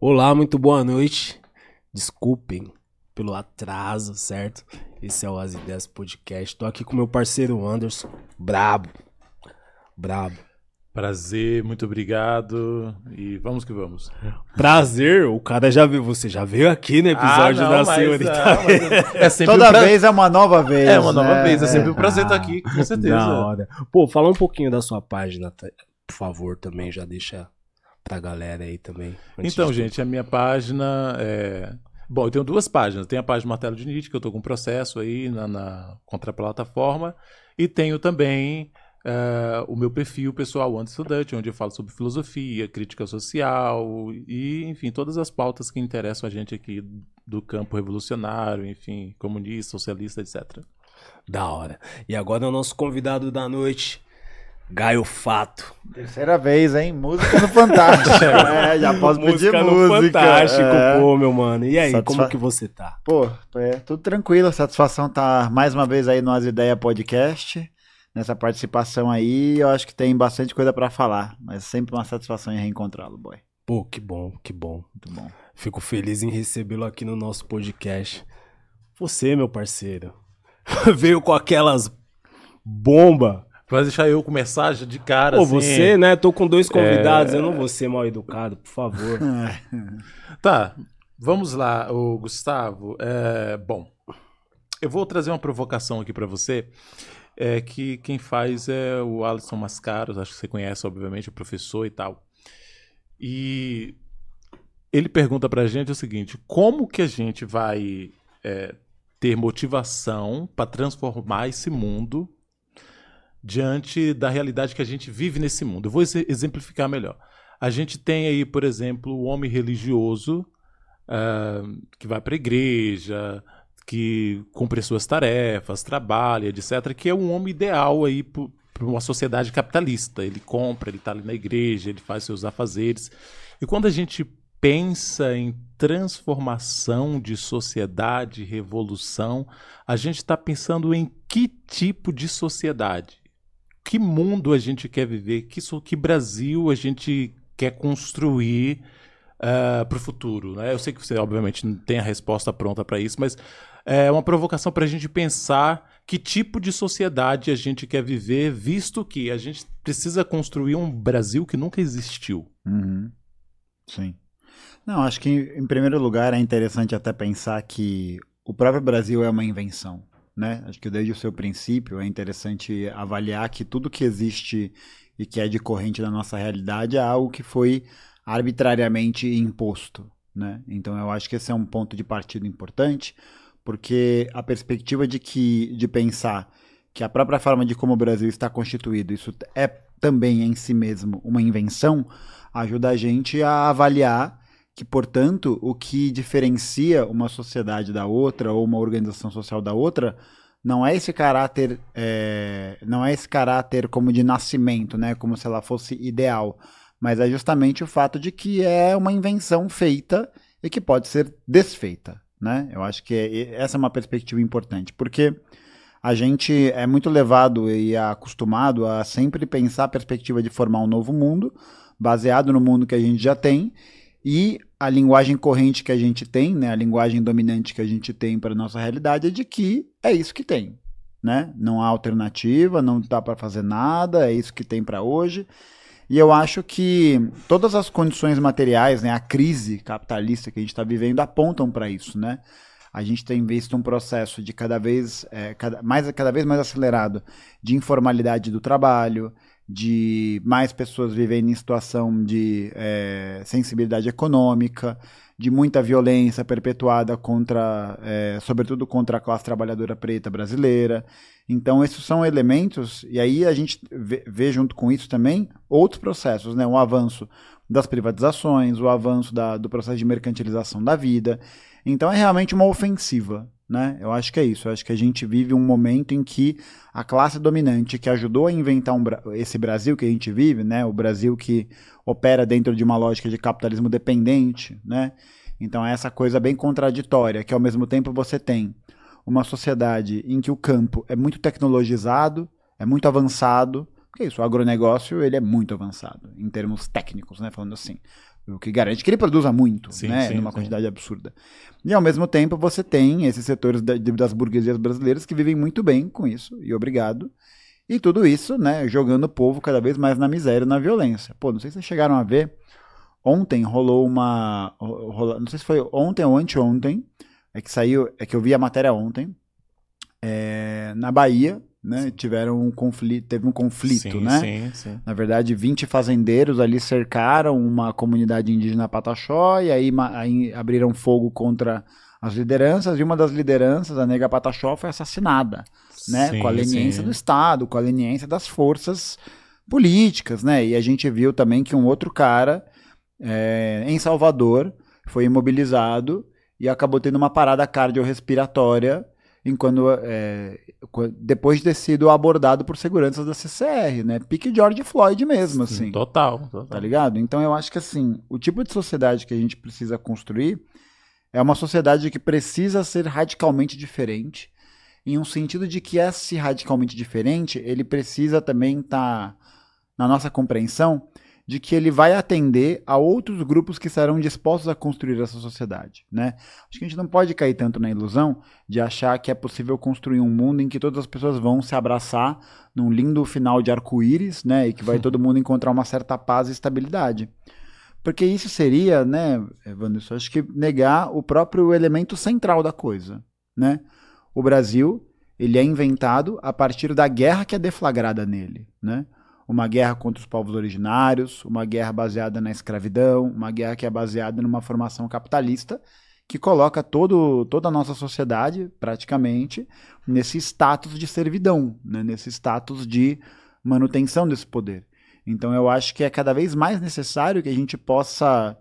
Olá, muito boa noite. Desculpem pelo atraso, certo? Esse é o As Ideias Podcast. Tô aqui com meu parceiro Anderson, brabo. Brabo. Prazer, muito obrigado e vamos que vamos. Prazer, o cara já viu, você já veio aqui no episódio Ah, não, da mas, senhorita. ah, mas é sempre Toda um pra- vez é uma nova vez. É uma nova né? vez, é sempre um prazer Ah, estar aqui, com certeza. Da hora. Pô, fala um pouquinho da sua página, tá? por favor, também, já deixa pra galera aí também. antes Então, gente, a minha página é. Bom, eu tenho duas páginas. Tem a página Martelo de Nietzsche, que eu tô com um processo aí na, na- contra a plataforma. E tenho também eh, o meu perfil pessoal Anderson Dutch, onde eu falo sobre filosofia, crítica social e, enfim, todas as pautas que interessam a gente aqui do campo revolucionário, enfim, comunista, socialista, etc. Da hora. E agora é o nosso convidado da noite, Gaio Fato. Terceira vez, hein? Música no Fantástico. é, já posso pedir música no música. Fantástico, é. pô, meu mano. E aí, Satisfa- como que você tá? Pô, é tudo tranquilo. Satisfação tá mais uma vez aí no As Ideia Podcast. Nessa participação aí, eu acho que tem bastante coisa pra falar. Mas sempre uma satisfação em reencontrá-lo, boy. Pô, que bom, que bom. Muito bom. Fico feliz em recebê-lo aqui no nosso podcast. Você, meu parceiro, veio com aquelas bomba. Vai deixar eu começar de cara, Pô, assim. você, né? Tô com dois convidados, eu não vou ser mal educado, por favor. Tá, vamos lá, o Gustavo. É, bom, eu vou trazer uma provocação aqui pra você. É que quem faz é o Alisson Mascaros, acho que você conhece, obviamente, o professor e tal. E ele pergunta pra gente o seguinte: como que a gente vai é, ter motivação para transformar esse mundo diante da realidade que a gente vive nesse mundo? Eu vou exe- exemplificar melhor. A gente tem aí, por exemplo, o homem religioso ah, que vai para a igreja, que cumpre suas tarefas, trabalha, etc., que é um homem ideal aí para uma sociedade capitalista. Ele compra, ele está ali na igreja, ele faz seus afazeres. E quando a gente pensa em transformação de sociedade, revolução, a gente está pensando em que tipo de sociedade? Que mundo a gente quer viver? Que, que Brasil a gente quer construir para o futuro? Né? Eu sei que você, obviamente, não tem a resposta pronta para isso, mas é uma provocação para a gente pensar que tipo de sociedade a gente quer viver, visto que a gente precisa construir um Brasil que nunca existiu. Uhum. Sim. Não, acho que em primeiro lugar é interessante até pensar que o próprio Brasil é uma invenção, né? Acho que desde o seu princípio é interessante avaliar que tudo que existe e que é de corrente da nossa realidade é algo que foi arbitrariamente imposto, né? Então eu acho que esse é um ponto de partida importante, porque a perspectiva de que de pensar que a própria forma de como o Brasil está constituído, isso é também em si mesmo uma invenção, ajuda a gente a avaliar que, portanto, o que diferencia uma sociedade da outra ou uma organização social da outra não é esse caráter, é, não é esse caráter como de nascimento, né, como se ela fosse ideal, mas é justamente o fato de que é uma invenção feita e que pode ser desfeita, né? Eu acho que é- essa é uma perspectiva importante, porque a gente é muito levado e acostumado a sempre pensar a perspectiva de formar um novo mundo, baseado no mundo que a gente já tem, e a linguagem corrente que a gente tem, né, a linguagem dominante que a gente tem para nossa realidade é de que é isso que tem, né? Não há alternativa, não dá para fazer nada, é isso que tem para hoje. E eu acho que todas as condições materiais, né, a crise capitalista que a gente está vivendo apontam para isso, né? A gente tem visto um processo de cada vez, é, cada, mais, cada vez mais acelerado de informalidade do trabalho, de mais pessoas vivendo em situação de é, sensibilidade econômica, de muita violência perpetuada contra, é, sobretudo contra a classe trabalhadora preta brasileira. Então, esses são elementos, e aí a gente vê, junto com isso também outros processos, né? O avanço das privatizações, o avanço da, do processo de mercantilização da vida. Então, é realmente uma ofensiva, né? Eu acho que é isso. Eu acho que a gente vive um momento em que a classe dominante que ajudou a inventar um, esse Brasil que a gente vive, né? O Brasil que opera dentro de uma lógica de capitalismo dependente, né? Então é essa coisa bem contraditória, que ao mesmo tempo você tem uma sociedade em que o campo é muito tecnologizado, é muito avançado, porque isso, o agronegócio ele é muito avançado em termos técnicos, né, falando assim. O que garante que ele produza muito, Sim, né? sim, numa sim. quantidade absurda. E ao mesmo tempo você tem esses setores da- das burguesias brasileiras que vivem muito bem com isso, e obrigado. E tudo isso, né, jogando o povo cada vez mais na miséria e na violência. Pô, não sei se vocês chegaram a ver. Ontem rolou uma. ro- rola- não sei se foi ontem ou anteontem. É que saiu. É que eu vi a matéria ontem. é, na Bahia, né? Tiveram um conflito. Teve um conflito, sim, né? Sim, sim. Na verdade, 20 fazendeiros ali cercaram uma comunidade indígena Pataxó e aí, aí abriram fogo contra as lideranças e uma das lideranças, a nega Pataxó, foi assassinada, né? Sim, com a leniência sim. do Estado, com a leniência das forças políticas, né? E a gente viu também que um outro cara é, em Salvador foi imobilizado e acabou tendo uma parada cardiorrespiratória enquanto é, depois de ter sido abordado por seguranças da CCR, né? Pique George Floyd mesmo, assim. Total, total. Tá ligado? Então eu acho que assim, o tipo de sociedade que a gente precisa construir é uma sociedade que precisa ser radicalmente diferente, em um sentido de que esse radicalmente diferente, ele precisa também estar na nossa compreensão de que ele vai atender a outros grupos que serão dispostos a construir essa sociedade, né? Acho que a gente não pode cair tanto na ilusão de achar que é possível construir um mundo em que todas as pessoas vão se abraçar num lindo final de arco-íris, né? E que vai todo mundo encontrar uma certa paz e estabilidade. Porque isso seria, né, Wanderson, acho que negar o próprio elemento central da coisa, né? O Brasil, ele é inventado a partir da guerra que é deflagrada nele, né? Uma guerra contra os povos originários, uma guerra baseada na escravidão, uma guerra que é baseada numa formação capitalista que coloca todo, toda a nossa sociedade, praticamente, nesse status de servidão, né? nesse status de manutenção desse poder. Então eu acho que é cada vez mais necessário que a gente possa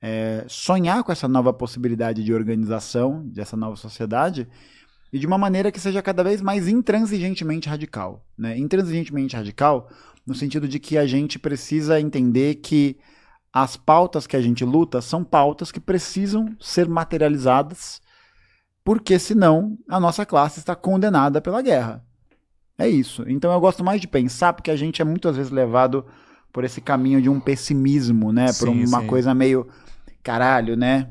é, sonhar com essa nova possibilidade de organização, dessa nova sociedade, e de uma maneira que seja cada vez mais intransigentemente radical. Né? Intransigentemente radical, no sentido de que a gente precisa entender que as pautas que a gente luta são pautas que precisam ser materializadas, porque senão a nossa classe está condenada pela guerra. É isso. Então eu gosto mais de pensar, porque a gente é muitas vezes levado por esse caminho de um pessimismo, né? Por Sim, uma sim. coisa meio caralho, né?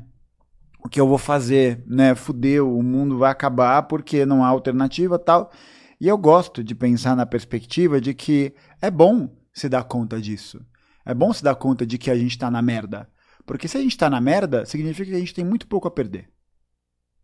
O que eu vou fazer, né? Fudeu, o mundo vai acabar porque não há alternativa tal. E eu gosto de pensar na perspectiva de que é bom se dar conta disso. É bom se dar conta de que a gente tá na merda. Porque se a gente tá na merda, significa que a gente tem muito pouco a perder.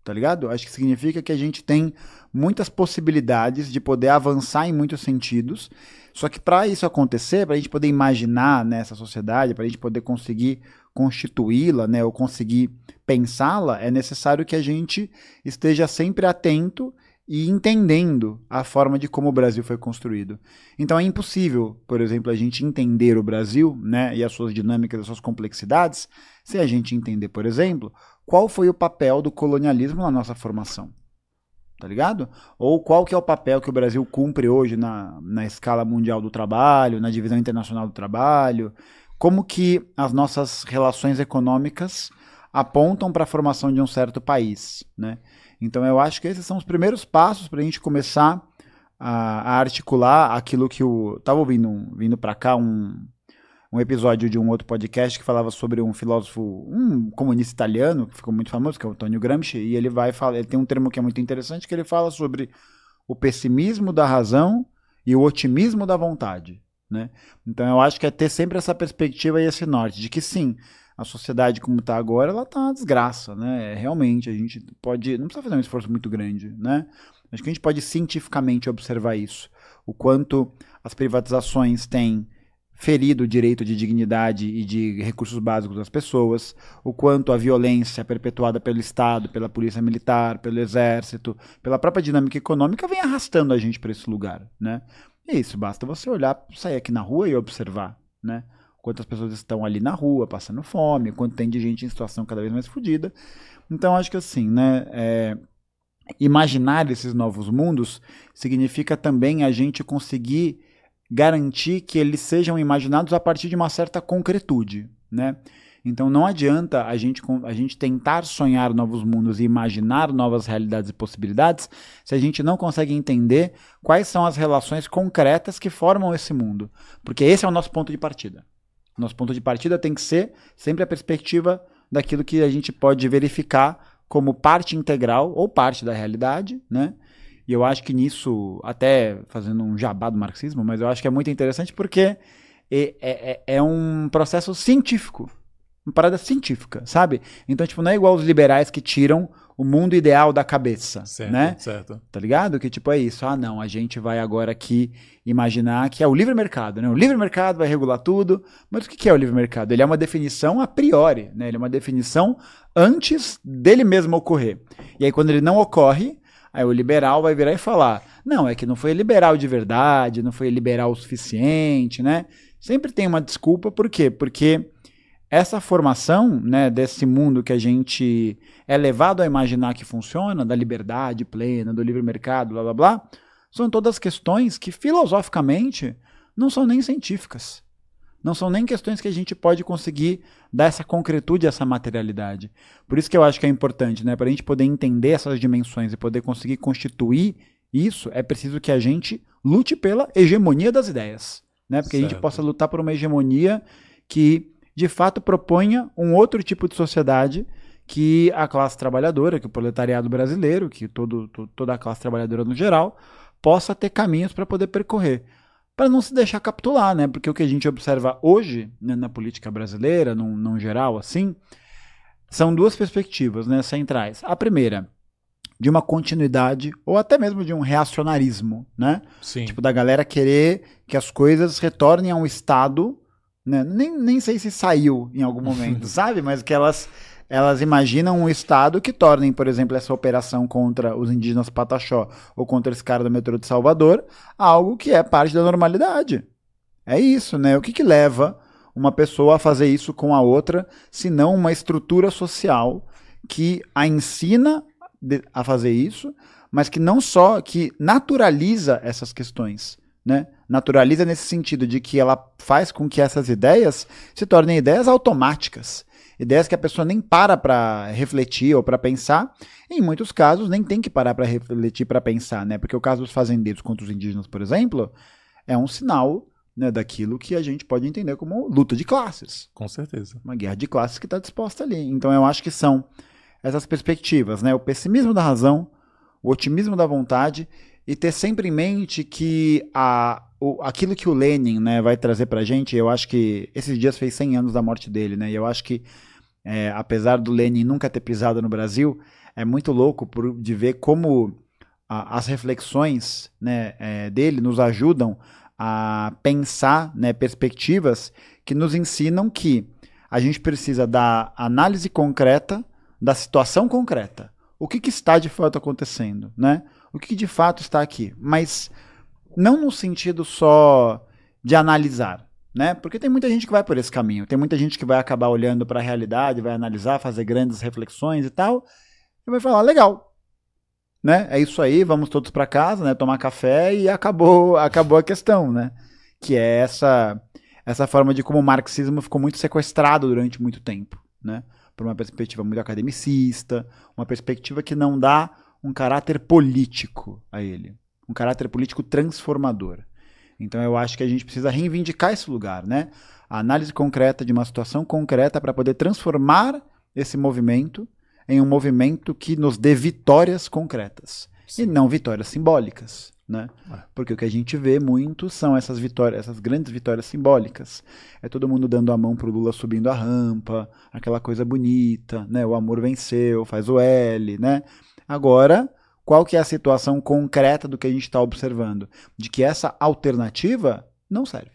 Tá ligado? Acho que significa que a gente tem muitas possibilidades de poder avançar em muitos sentidos. Só que para isso acontecer, para a gente poder imaginar nessa sociedade, para a gente poder conseguir constituí-la, né, ou conseguir pensá-la, é necessário que a gente esteja sempre atento e entendendo a forma de como o Brasil foi construído. Então é impossível, por exemplo, a gente entender o Brasil, né, e as suas dinâmicas, as suas complexidades, se a gente entender, por exemplo, qual foi o papel do colonialismo na nossa formação. Tá ligado? Ou qual que é o papel que o Brasil cumpre hoje na, na escala mundial do trabalho, na divisão internacional do trabalho, como que as nossas relações econômicas apontam para a formação de um certo país, né? Então eu acho que esses são os primeiros passos para a gente começar a, a articular aquilo que o tava ouvindo vindo para cá um um episódio de um outro podcast que falava sobre um filósofo, um comunista italiano, que ficou muito famoso, que é o Antonio Gramsci, e ele vai falar, ele tem um termo que é muito interessante, que ele fala sobre o pessimismo da razão e o otimismo da vontade, né? Então eu acho que é ter sempre essa perspectiva e esse norte, de que sim, a sociedade como está agora, ela está uma desgraça, né? É, Realmente, a gente pode, não precisa fazer um esforço muito grande, né? Acho que a gente pode cientificamente observar isso, o quanto as privatizações têm ferido o direito de dignidade e de recursos básicos das pessoas, o quanto a violência perpetuada pelo Estado, pela polícia militar, pelo exército, pela própria dinâmica econômica vem arrastando a gente para esse lugar, né? E isso, basta você olhar, sair aqui na rua e observar, né? Quantas pessoas estão ali na rua passando fome, quanto tem de gente em situação cada vez mais fodida. Então, acho que assim, né? é, imaginar esses novos mundos significa também a gente conseguir garantir que eles sejam imaginados a partir de uma certa concretude, né? Então não adianta a gente, a gente tentar sonhar novos mundos e imaginar novas realidades e possibilidades se a gente não consegue entender quais são as relações concretas que formam esse mundo. Porque esse é o nosso ponto de partida. Nosso ponto de partida tem que ser sempre a perspectiva daquilo que a gente pode verificar como parte integral ou parte da realidade, né? E eu acho que nisso, até fazendo um jabá do marxismo, mas eu acho que é muito interessante porque é, é, é um processo científico. Uma parada científica, sabe? Então, tipo, não é igual os liberais que tiram o mundo ideal da cabeça, Certo, né? certo. Tá ligado? Que tipo é isso. Ah, não, a gente vai agora aqui imaginar que é o livre mercado, né? O livre mercado vai regular tudo. Mas o que é o livre mercado? Ele é uma definição a priori, né? Ele é uma definição antes dele mesmo ocorrer. E aí quando ele não ocorre, aí o liberal vai virar e falar: "Não, é que não foi liberal de verdade, não foi liberal o suficiente", né? Sempre tem uma desculpa, por quê? Porque essa formação né, desse mundo que a gente é levado a imaginar que funciona, da liberdade plena, do livre mercado, blá blá blá, são todas questões que filosoficamente não são nem científicas. Não são nem questões que a gente pode conseguir dar essa concretude, essa materialidade. Por isso que eu acho que é importante, né? Para a gente poder entender essas dimensões e poder conseguir constituir isso, é preciso que a gente lute pela hegemonia das ideias. Né? Porque a gente Certo. possa lutar por uma hegemonia que de fato proponha um outro tipo de sociedade que a classe trabalhadora, que o proletariado brasileiro, que todo, to- toda a classe trabalhadora no geral, possa ter caminhos para poder percorrer. Para não se deixar capitular, né? Porque o que a gente observa hoje né, na política brasileira, num, num geral assim, são duas perspectivas né, centrais. A primeira, de uma continuidade ou até mesmo de um reacionarismo, né? Sim. Tipo, da galera querer que as coisas retornem a um estado, né? Nem, nem sei se saiu em algum momento, sabe? Mas que elas, elas imaginam um estado que tornem, por exemplo, essa operação contra os indígenas Pataxó ou contra esse cara do metrô de Salvador algo que é parte da normalidade. É isso, né? O que, que leva uma pessoa a fazer isso com a outra, se não uma estrutura social que a ensina a fazer isso, mas que não só que naturaliza essas questões, né? Naturaliza nesse sentido de que ela faz com que essas ideias se tornem ideias automáticas, ideias que a pessoa nem para para refletir ou para pensar. Em muitos casos nem tem que parar para refletir para pensar, né? Porque o caso dos fazendeiros contra os indígenas, por exemplo, é um sinal né, daquilo que a gente pode entender como luta de classes Com certeza. uma guerra de classes que está disposta ali. Então eu acho que são essas perspectivas, né? O pessimismo da razão, o otimismo da vontade e ter sempre em mente que a, o, aquilo que o Lenin né, vai trazer para a gente, eu acho que esses dias fez 100 anos da morte dele, né? E eu acho que é, apesar do Lenin nunca ter pisado no Brasil, é muito louco por, de ver como a- as reflexões né, é, dele nos ajudam a pensar né, perspectivas que nos ensinam que a gente precisa da análise concreta da situação concreta. O que, que está de fato acontecendo, né? O que, que de fato está aqui? Mas não no sentido só de analisar, né? Porque tem muita gente que vai por esse caminho. Tem muita gente que vai acabar olhando para a realidade, vai analisar, fazer grandes reflexões e tal, e vai falar legal, né? É isso aí, vamos todos para casa, né? Tomar café e acabou, acabou a questão, né? Que é essa essa forma de como o marxismo ficou muito sequestrado durante muito tempo, né? Por uma perspectiva muito academicista, uma perspectiva que não dá um caráter político a ele, um caráter político transformador. Então eu acho que a gente precisa reivindicar esse lugar, né? A análise concreta de uma situação concreta para poder transformar esse movimento em um movimento que nos dê vitórias concretas e não vitórias simbólicas, né? É. Porque o que a gente vê muito são essas vitórias, essas grandes vitórias simbólicas. É todo mundo dando a mão pro Lula subindo a rampa, aquela coisa bonita, né? O amor venceu, faz o L, né? Agora, qual que é a situação concreta do que a gente está observando? De que essa alternativa não serve.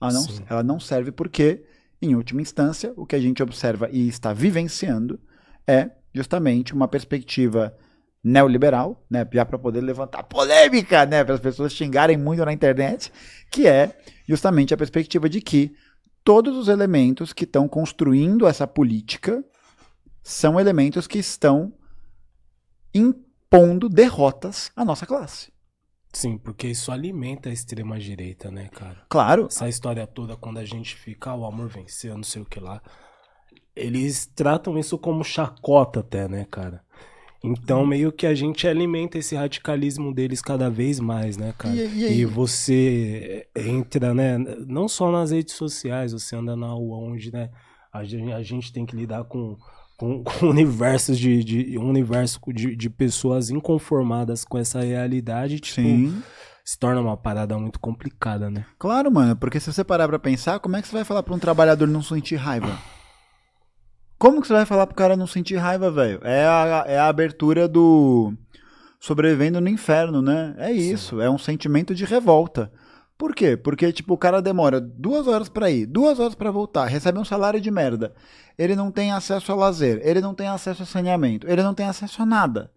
Ela não, Sim. ela não serve porque, em última instância, o que a gente observa e está vivenciando é justamente uma perspectiva neoliberal, né, já para poder levantar polêmica, né, para as pessoas xingarem muito na internet, que é justamente a perspectiva de que todos os elementos que estão construindo essa política são elementos que estão impondo derrotas à nossa classe. Sim, porque isso alimenta a extrema-direita, né, cara? Claro, Essa história toda, quando a gente fica, ah, o amor venceu, não sei o que lá. Eles tratam isso como chacota até, né, cara? Então, meio que a gente alimenta esse radicalismo deles cada vez mais, né, cara? E- e- E, você entra, né, não só nas redes sociais, você anda na rua onde, né, a gente, a gente tem que lidar com, com, com universos de, de um universo de, de pessoas inconformadas com essa realidade, tipo, Sim. se torna uma parada muito complicada, né? Claro, mano, porque se você parar pra pensar, como é que você vai falar pra um trabalhador não sentir raiva? Como que você vai falar pro cara não sentir raiva, velho? É a, é a abertura do sobrevivendo no inferno, né? É isso, é um sentimento de revolta. Por quê? Porque, tipo, o cara demora duas horas pra ir, duas horas pra voltar, recebe um salário de merda. Ele não tem acesso a lazer, ele não tem acesso a saneamento, ele não tem acesso a nada.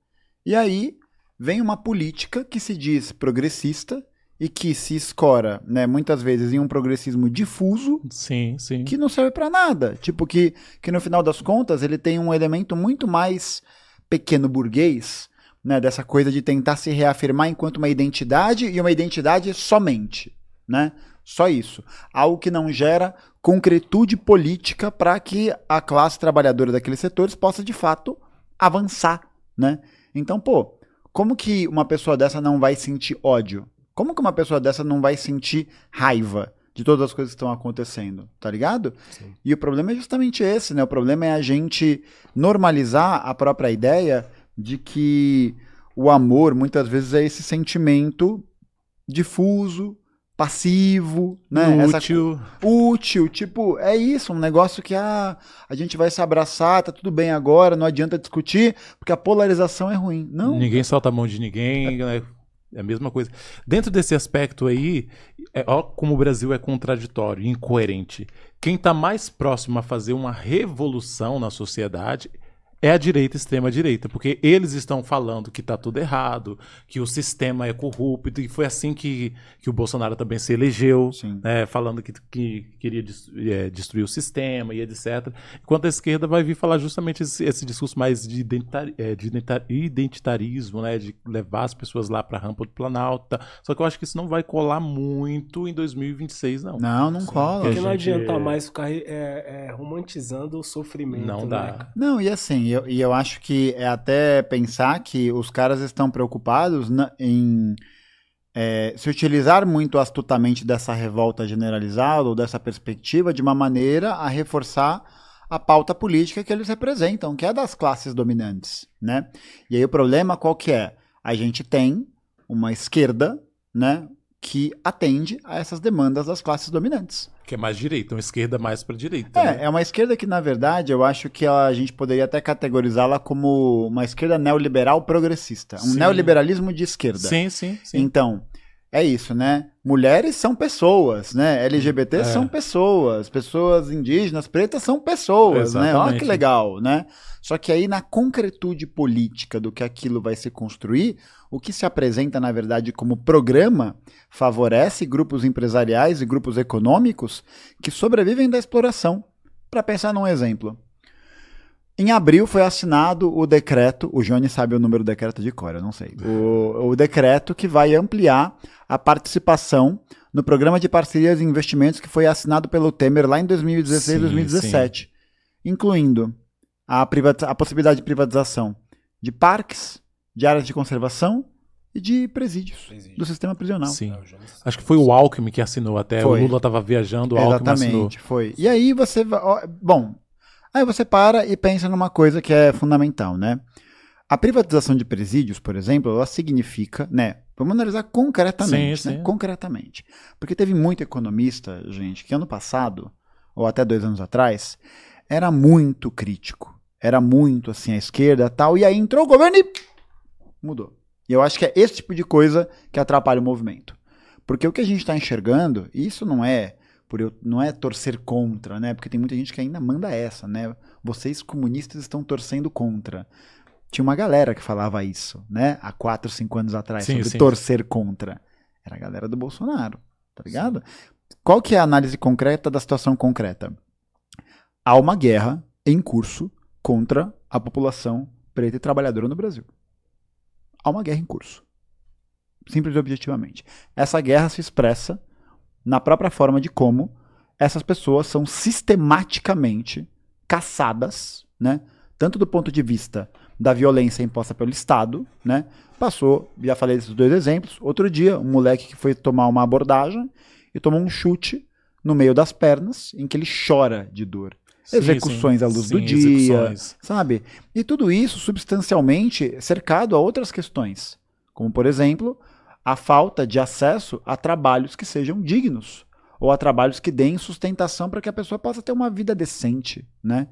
E aí vem uma política que se diz progressista e que se escora, né, muitas vezes em um progressismo difuso Sim, sim. que não serve pra nada. Tipo que que no final das contas ele tem um elemento muito mais pequeno burguês, né, dessa coisa de tentar se reafirmar enquanto uma identidade e uma identidade somente, né? Só isso. Algo que não gera concretude política para que a classe trabalhadora daqueles setores possa de fato avançar, né? Então, pô, como que uma pessoa dessa não vai sentir ódio? Como que uma pessoa dessa não vai sentir raiva de todas as coisas que estão acontecendo, tá ligado? Sim. E o problema é justamente esse, né? O problema é a gente normalizar a própria ideia de que o amor muitas vezes é esse sentimento difuso, passivo, né? Essa Útil. útil, tipo, é isso, um negócio que ah, a gente vai se abraçar, tá tudo bem agora, não adianta discutir, porque a polarização é ruim. Não. Ninguém solta a mão de ninguém, né? É a mesma coisa. Dentro desse aspecto aí, é, ó como o Brasil é contraditório, incoerente. Quem está mais próximo a fazer uma revolução na sociedade é a direita, extrema direita, porque eles estão falando que está tudo errado, que o sistema é corrupto, e foi assim que, que o Bolsonaro também se elegeu, Sim. né, falando que, que queria é, destruir o sistema e etc. Enquanto a esquerda vai vir falar justamente esse, esse discurso mais de, identitari- é, de identita- identitarismo, né, de levar as pessoas lá para a rampa do Planalto. tá? Só que eu acho que isso não vai colar muito em 2026, não. Não, não cola. Porque não gente- adianta mais ficar é, é, romantizando o sofrimento. Não né, dá. cara? Não, e assim, eu, e eu acho que é até pensar que os caras estão preocupados na- em é, se utilizar muito astutamente dessa revolta generalizada ou dessa perspectiva de uma maneira a reforçar a pauta política que eles representam, que é das classes dominantes, né? E aí o problema qual que é? A gente tem uma esquerda, né, que atende a essas demandas das classes dominantes. Que é mais direita, uma esquerda mais para direita. né? É, é uma esquerda que, na verdade, eu acho que a gente poderia até categorizá-la como uma esquerda neoliberal progressista. Um Sim. neoliberalismo de esquerda. Sim, sim, sim. Então, é isso, né? Mulheres são pessoas, né? LGBT É. são pessoas, pessoas indígenas, pretas são pessoas, né? Olha Exatamente. que legal, né? Só que aí na concretude política do que aquilo vai se construir, o que se apresenta na verdade como programa favorece grupos empresariais e grupos econômicos que sobrevivem da exploração. Para pensar num exemplo, em abril foi assinado o decreto, o Johnny sabe o número do decreto de cor, eu não sei. O, o decreto que vai ampliar a participação no programa de parcerias e investimentos que foi assinado pelo Temer lá em 2016 Sim, 2017, incluindo a, a possibilidade de privatização de parques, de áreas de conservação e de presídios Presídio. do sistema prisional. Sim. É, Acho que foi o Alckmin que assinou até. Foi. O Lula estava viajando, o Alckmin assinou. Exatamente, foi. E aí você vai. Bom, aí você para e pensa numa coisa que é fundamental, né? A privatização de presídios, por exemplo, ela significa, né? Vamos analisar concretamente, Sim, né? sim. Concretamente. Porque teve muito economista, gente, que ano passado, ou até dois anos atrás, era muito crítico. Era muito assim, à esquerda tal. E aí entrou o governo e mudou. E eu acho que é esse tipo de coisa que atrapalha o movimento. Porque o que a gente está enxergando, e isso não é por eu, não é torcer contra, né? Porque tem muita gente que ainda manda essa, né? Vocês comunistas estão torcendo contra. Tinha uma galera que falava isso, né? Há quatro, cinco anos atrás, Sim, sobre sim. torcer contra. Era a galera do Bolsonaro, tá ligado? Qual que é a análise concreta da situação concreta? Há uma guerra em curso contra a população preta e trabalhadora no Brasil. Há uma guerra em curso. Simples e objetivamente. Essa guerra se expressa na própria forma de como essas pessoas são sistematicamente caçadas, né? Tanto do ponto de vista da violência imposta pelo Estado, né? Passou, já falei desses dois exemplos. Outro dia, um moleque que foi tomar uma abordagem e tomou um chute no meio das pernas, em que ele chora de dor. Sim, Execuções sim, à luz sim, do dia, execuções. sabe? E tudo isso substancialmente cercado a outras questões, como por exemplo, a falta de acesso a trabalhos que sejam dignos ou a trabalhos que deem sustentação para que a pessoa possa ter uma vida decente, né?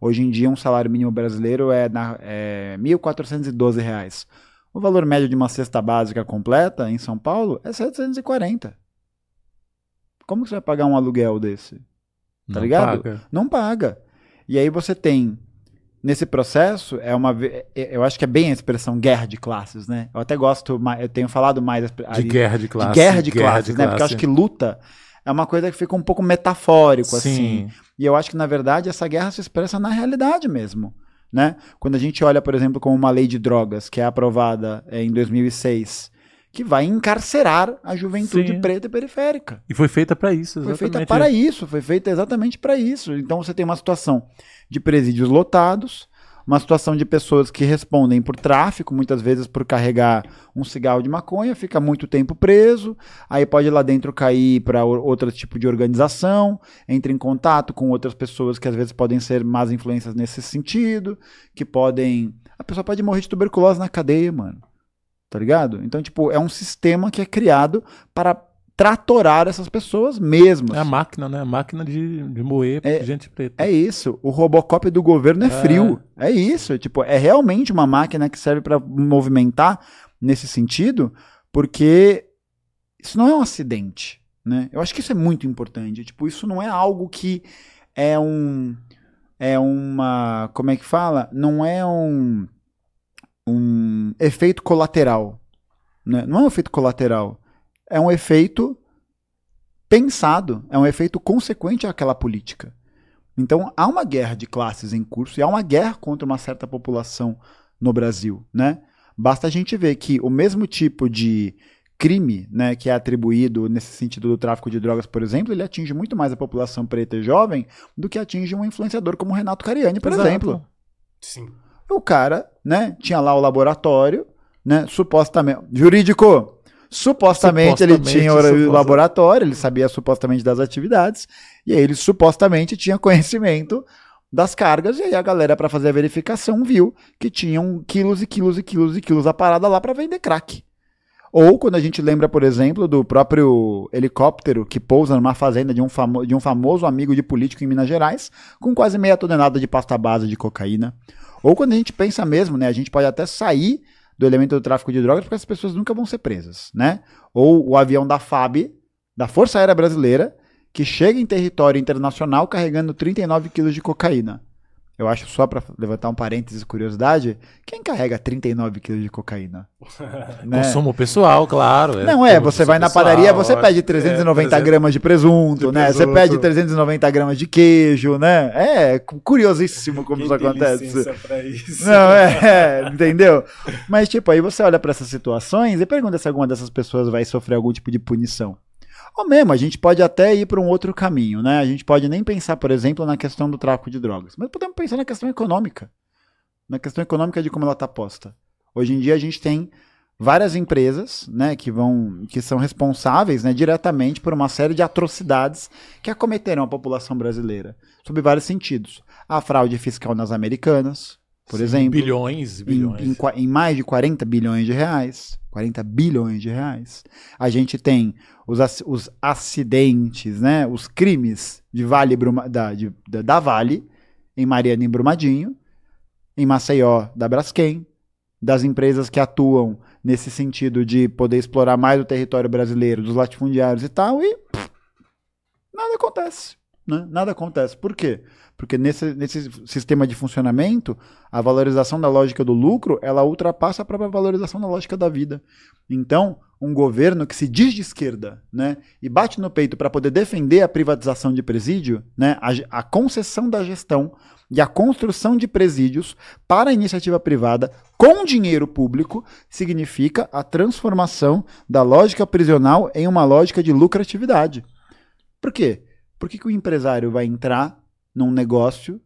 Hoje em dia um salário mínimo brasileiro é, na, é 1.412 reais. O valor médio de uma cesta básica completa em São Paulo é 740. Como que você vai pagar um aluguel desse? Tá Não ligado? paga. não paga. E aí você tem nesse processo é uma é- eu acho que é bem a expressão guerra de classes, né? Eu até gosto eu tenho falado mais De ali- guerra de classe. de guerra de classes, né? Porque eu classe. acho que luta é uma coisa que fica um pouco metafórico assim. Sim. E eu acho que na verdade essa guerra se expressa na realidade mesmo, né? Quando a gente olha, por exemplo, como uma lei de drogas que é aprovada eh, em 2006, que vai encarcerar a juventude Sim. preta e periférica. E foi feita para isso, Foi exatamente. feita para isso, foi feita exatamente para isso. Então você tem uma situação de presídios lotados, uma situação de pessoas que respondem por tráfico, muitas vezes por carregar um cigarro de maconha, fica muito tempo preso, aí pode lá dentro cair para outro tipo de organização, entra em contato com outras pessoas que às vezes podem ser más influências nesse sentido, que podem. A pessoa pode morrer de tuberculose na cadeia, mano. Tá ligado? Então, tipo, é um sistema que é criado para tratorar essas pessoas mesmo. É a máquina, né? A máquina de, de moer É- gente preta. É isso. O Robocop do governo é É. frio. É isso. Tipo, é realmente uma máquina que serve para movimentar nesse sentido, porque isso não é um acidente, né? Eu acho que isso é muito importante. Tipo, isso não é algo que é um é uma, como é que fala? Não é um um efeito colateral, né? Não é um efeito colateral. É um efeito pensado, é um efeito consequente àquela política. Então há uma guerra de classes em curso e há uma guerra contra uma certa população no Brasil, né? Basta a gente ver que o mesmo tipo de crime, né, que é atribuído nesse sentido do tráfico de drogas, por exemplo, ele atinge muito mais a população preta e jovem do que atinge um influenciador como o Renato Cariani, por Exato. exemplo. Sim. O cara, né, tinha lá o laboratório, né, supostamente, jurídico, supostamente, ele Supostamente, tinha o laboratório, ele sabia supostamente das atividades, e aí ele supostamente tinha conhecimento das cargas, e aí a galera, para fazer a verificação, viu que tinham quilos e quilos e quilos e quilos a parada lá para vender crack. Ou quando a gente lembra, por exemplo, do próprio helicóptero que pousa numa fazenda de um, famo de um famoso amigo de político em Minas Gerais, com quase meia tonelada de pasta base de cocaína. Ou quando a gente pensa mesmo, né, a gente pode até sair do elemento do tráfico de drogas porque as pessoas nunca vão ser presas, né? Ou o avião da FAB, da Força Aérea Brasileira, que chega em território internacional carregando 39 quilos de cocaína. Eu acho só para levantar um parênteses curiosidade, quem carrega 39 quilos de cocaína? Né? Consumo pessoal, claro. Não é, consumo você vai na pessoal, padaria, você é, pede 390 é, gramas de presunto, de né? Você presunto. pede 390 gramas de queijo, né? É cu- curiosíssimo como isso acontece. Pra isso. Não, é, é, entendeu? Mas, tipo, aí você olha pra essas situações e pergunta se alguma dessas pessoas vai sofrer algum tipo de punição. Ou mesmo, a gente pode até ir para um outro caminho, né? A gente pode nem pensar, por exemplo, na questão do tráfico de drogas, mas podemos pensar na questão econômica. Na questão econômica de como ela está posta. Hoje em dia a gente tem várias empresas, né, que vão, que são responsáveis, né, diretamente por uma série de atrocidades que acometeram a população brasileira, sob vários sentidos. A fraude fiscal nas americanas, por Sim, exemplo, Bilhões, em, bilhões. em qua- em mais de 40 bilhões de reais. 40 bilhões de reais. A gente tem os, os acidentes, né? Os crimes de Vale Bruma- da, de- da Vale, em Mariana e Brumadinho, em Maceió, da Braskem, das empresas que atuam nesse sentido de poder explorar mais o território brasileiro, dos latifundiários e tal, e pff, nada acontece. Né? Nada acontece. Por quê? Porque nesse, nesse sistema de funcionamento, a valorização da lógica do lucro, ela ultrapassa a própria valorização da lógica da vida. Então, um governo que se diz de esquerda, né, e bate no peito para poder defender a privatização de presídio, né, a, a concessão da gestão e a construção de presídios para a iniciativa privada com dinheiro público, significa a transformação da lógica prisional em uma lógica de lucratividade. Por quê? Por que, que o empresário vai entrar num negócio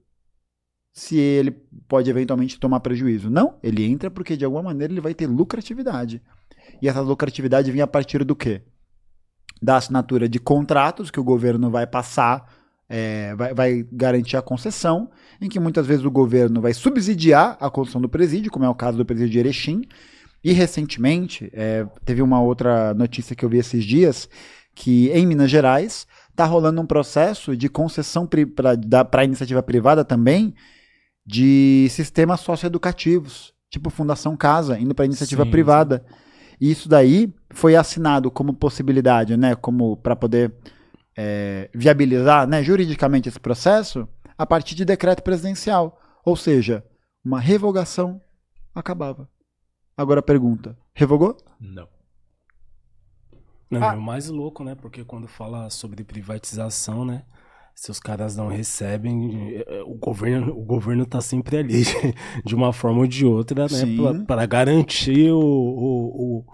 se ele pode eventualmente tomar prejuízo. Não, ele entra porque de alguma maneira ele vai ter lucratividade. E essa lucratividade vem a partir do quê? Da assinatura de contratos que o governo vai passar, é, vai, vai, garantir a concessão, em que muitas vezes o governo vai subsidiar a construção do presídio, como é o caso do presídio de Erechim. E recentemente, é, teve uma outra notícia que eu vi esses dias, que em Minas Gerais está rolando um processo de concessão para a iniciativa privada também de sistemas socioeducativos, tipo Fundação Casa, indo para iniciativa sim, privada. E isso daí foi assinado como possibilidade, né, como para poder é, viabilizar né, juridicamente esse processo a partir de decreto presidencial. Ou seja, uma revogação acabava. Agora a pergunta: revogou? Não. Não, ah. é o mais louco, né? Porque quando fala sobre privatização, né? Se os caras não recebem, é, é, o governo, o governo tá sempre ali, de uma forma ou de outra, né? Para garantir o, o, o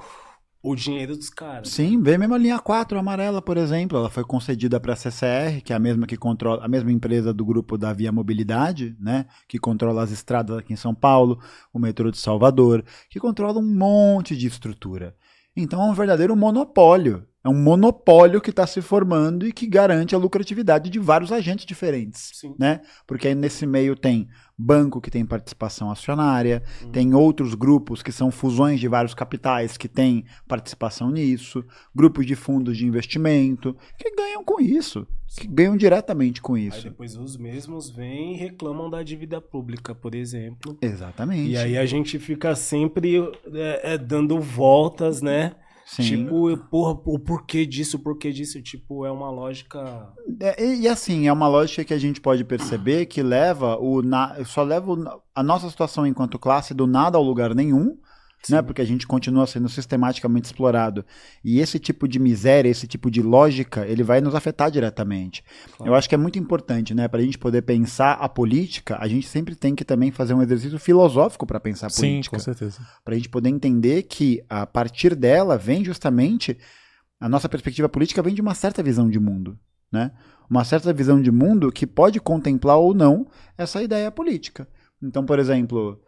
o dinheiro dos caras. Sim, vê mesmo a linha 4 amarela, por exemplo, ela foi concedida para a CCR, que é a mesma que controla, a mesma empresa do grupo da Via Mobilidade, né, que controla as estradas aqui em São Paulo, o metrô de Salvador, que controla um monte de estrutura. Então é um verdadeiro monopólio. É um monopólio que está se formando e que garante a lucratividade de vários agentes diferentes. Sim. Né? Porque aí nesse meio tem banco que tem participação acionária, uhum. tem outros grupos que são fusões de vários capitais que têm participação nisso, grupos de fundos de investimento que ganham com isso, que ganham diretamente com isso. Aí depois os mesmos vêm e reclamam da dívida pública, por exemplo. Exatamente. E aí a gente fica sempre é, é, dando voltas, né? Sim. Tipo, porra, o porquê disso, o porquê disso, tipo, é uma lógica. É, e, e, assim, é uma lógica que a gente pode perceber que leva o. Na, só leva o, a nossa situação enquanto classe do nada ao lugar nenhum né? Porque a gente continua sendo sistematicamente explorado. E esse tipo de miséria, esse tipo de lógica, ele vai nos afetar diretamente. Claro. Eu acho que é muito importante, né? Para a gente poder pensar a política, a gente sempre tem que também fazer um exercício filosófico para pensar a política. Sim, com certeza. Para a gente poder entender que a partir dela vem justamente a nossa perspectiva política vem de uma certa visão de mundo, né? Uma certa visão de mundo que pode contemplar ou não essa ideia política. Então, por exemplo,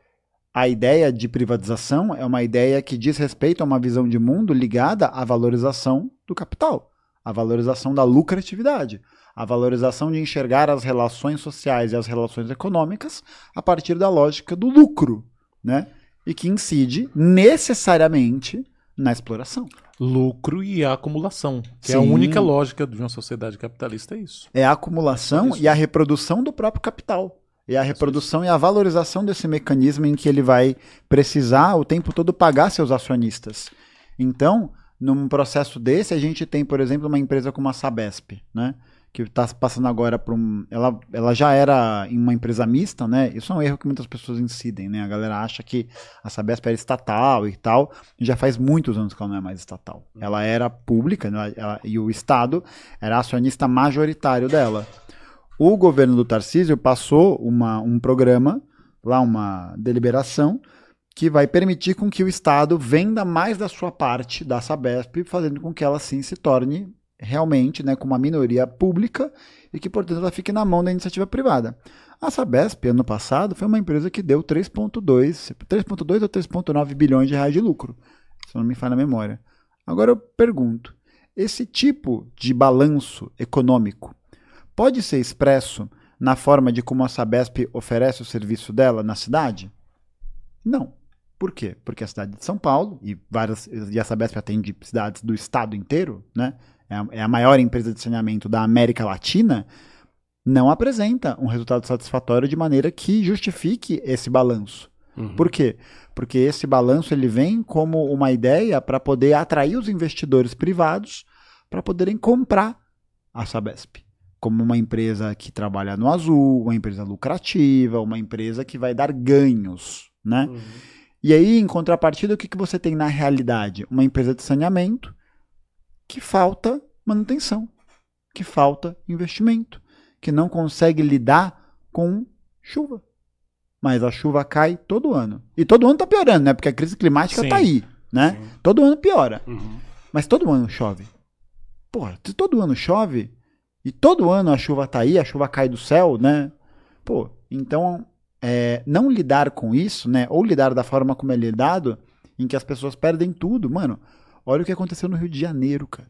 a ideia de privatização é uma ideia que diz respeito a uma visão de mundo ligada à valorização do capital, à valorização da lucratividade, à valorização de enxergar as relações sociais e as relações econômicas a partir da lógica do lucro, né? E que incide necessariamente na exploração. Lucro e a acumulação, que Sim. é a única lógica de uma sociedade capitalista, é isso. É a acumulação é e a reprodução do próprio capital. E a reprodução e a valorização desse mecanismo em que ele vai precisar o tempo todo pagar seus acionistas. Então, num processo desse, a gente tem, por exemplo, uma empresa como a Sabesp, né? que está passando agora para um. Ela, ela já era uma empresa mista, né? Isso é um erro que muitas pessoas incidem, né? A galera acha que a Sabesp era estatal e tal. E já faz muitos anos que ela não é mais estatal. Ela era pública né? ela, e o Estado era acionista majoritário dela o governo do Tarcísio passou uma, um programa, lá uma deliberação, que vai permitir com que o Estado venda mais da sua parte da Sabesp, fazendo com que ela sim se torne realmente né, com uma minoria pública e que, portanto, ela fique na mão da iniciativa privada. A Sabesp, ano passado, foi uma empresa que deu 3,2 3,2 ou 3,9 bilhões de reais de lucro, se não me falha a memória. Agora eu pergunto, esse tipo de balanço econômico pode ser expresso na forma de como a Sabesp oferece o serviço dela na cidade? Não. Por quê? Porque a cidade de São Paulo, e, várias, e a Sabesp atende cidades do estado inteiro, né? é, a, é maior empresa de saneamento da América Latina, não apresenta um resultado satisfatório de maneira que justifique esse balanço. Uhum. Por quê? Porque esse balanço ele vem como uma ideia para poder atrair os investidores privados para poderem comprar a Sabesp como uma empresa que trabalha no azul, uma empresa lucrativa, uma empresa que vai dar ganhos, né? Uhum. E aí, em contrapartida, o que, que você tem na realidade? Uma empresa de saneamento que falta manutenção, que falta investimento, que não consegue lidar com chuva. Mas a chuva cai todo ano. E todo ano tá piorando, né? Porque a crise climática Sim. tá aí, né? Sim. Todo ano piora. Uhum. Mas todo ano chove. Porra, se todo ano chove, e todo ano a chuva tá aí, a chuva cai do céu, né? Pô, então é, não lidar com isso, né? Ou lidar da forma como é lidado, em que as pessoas perdem tudo. Mano, olha o que aconteceu no Rio de Janeiro, cara.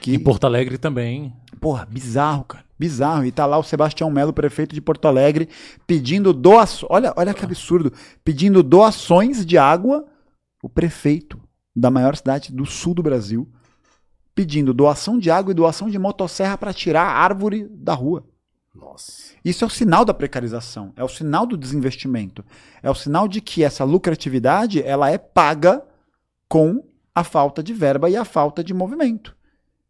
Que... Em Porto Alegre também. Porra, bizarro, cara. Bizarro. E tá lá o Sebastião Melo, prefeito de Porto Alegre, pedindo doações. Olha, olha que absurdo. Pedindo doações de água. O prefeito da maior cidade do sul do Brasil. Pedindo doação de água e doação de motosserra para tirar a árvore da rua. Nossa. Isso é o sinal da precarização, é o sinal do desinvestimento, é o sinal de que essa lucratividade ela é paga com a falta de verba e a falta de movimento.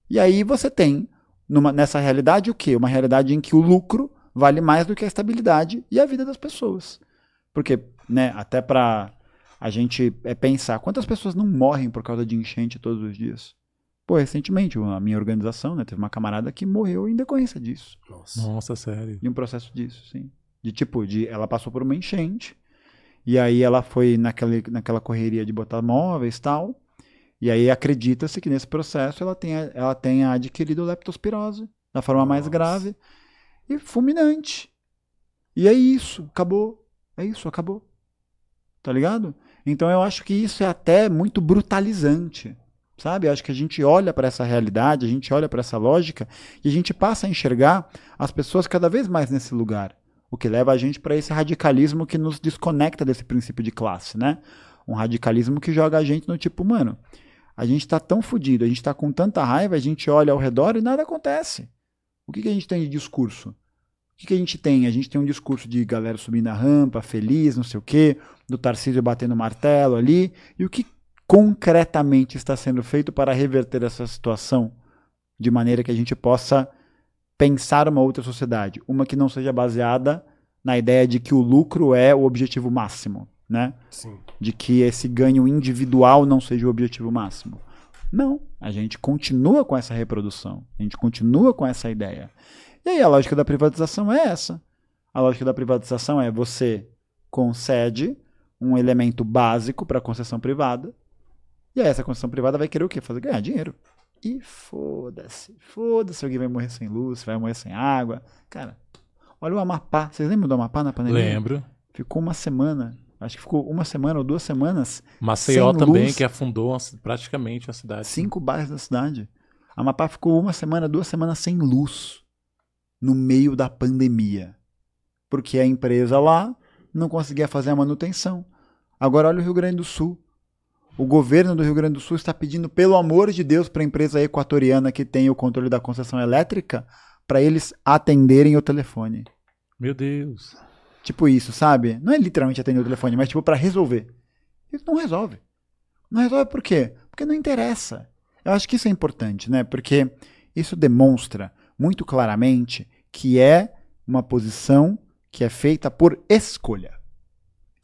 E aí você tem numa, nessa realidade o quê? Uma realidade em que o lucro vale mais do que a estabilidade e a vida das pessoas. Porque, né, até para a gente é, pensar quantas pessoas não morrem por causa de enchente todos os dias. Pô, recentemente, a minha organização, né, teve uma camarada que morreu em decorrência disso. Nossa, Nossa sério. De um processo disso, sim. De tipo, de ela passou por uma enchente, e aí ela foi naquela, naquela correria de botar móveis e tal, e aí acredita-se que nesse processo ela tenha, ela tenha adquirido leptospirose, da forma Nossa. mais grave, e fulminante. E é isso, acabou. É isso, acabou. Tá ligado? Então eu acho que isso é até muito brutalizante sabe? Acho que a gente olha para essa realidade, a gente olha para essa lógica e a gente passa a enxergar as pessoas cada vez mais nesse lugar, o que leva a gente para esse radicalismo que nos desconecta desse princípio de classe, né? Um radicalismo que joga a gente no tipo, mano, a gente está tão fodido, a gente está com tanta raiva, a gente olha ao redor e nada acontece. O que, que a gente tem de discurso? O que, que a gente tem? A gente tem um discurso de galera subindo a rampa, feliz, não sei o quê, do Tarcísio batendo martelo ali. E o que concretamente está sendo feito para reverter essa situação de maneira que a gente possa pensar uma outra sociedade, uma que não seja baseada na ideia de que o lucro é o objetivo máximo, né? Sim. De que esse ganho individual não seja o objetivo máximo. Não, a gente continua com essa reprodução, a gente continua com essa ideia. E aí a lógica da privatização é essa. A lógica da privatização é você concede um elemento básico para a concessão privada e aí essa concessão privada vai querer o quê? Fazer ganhar dinheiro. E foda-se. Foda-se, alguém vai morrer sem luz, vai morrer sem água. Cara, olha o Amapá. Vocês lembram do Amapá na pandemia? Lembro. Ficou uma semana. Acho que ficou uma semana ou duas semanas. Maceió também, luz, que afundou praticamente a cidade. Cinco bairros da cidade. Amapá ficou uma semana, duas semanas sem luz. No meio da pandemia. Porque a empresa lá não conseguia fazer a manutenção. Agora olha o Rio Grande do Sul. O governo do Rio Grande do Sul está pedindo, pelo amor de Deus, para a empresa equatoriana que tem o controle da concessão elétrica, para eles atenderem o telefone. Meu Deus. Tipo isso, sabe? Não é literalmente atender o telefone, mas tipo para resolver. Isso não resolve. Não resolve por quê? Porque não interessa. Eu acho que isso é importante, né? Porque isso demonstra muito claramente que é uma posição que é feita por escolha.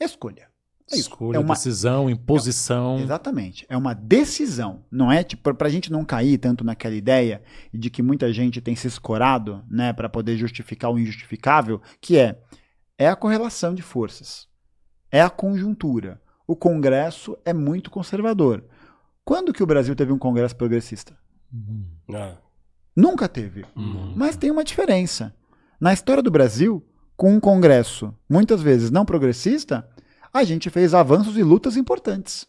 Escolha. É Escolha, é uma, decisão, imposição. É, exatamente. É uma decisão. Não é tipo para a gente não cair tanto naquela ideia de que muita gente tem se escorado, né, para poder justificar o injustificável, que é é a correlação de forças. É a conjuntura. O Congresso é muito conservador. Quando que o Brasil teve um Congresso progressista? Uhum. Ah. Nunca teve. Uhum. Mas tem uma diferença. Na história do Brasil, com um Congresso muitas vezes não progressista, a gente fez avanços e lutas importantes,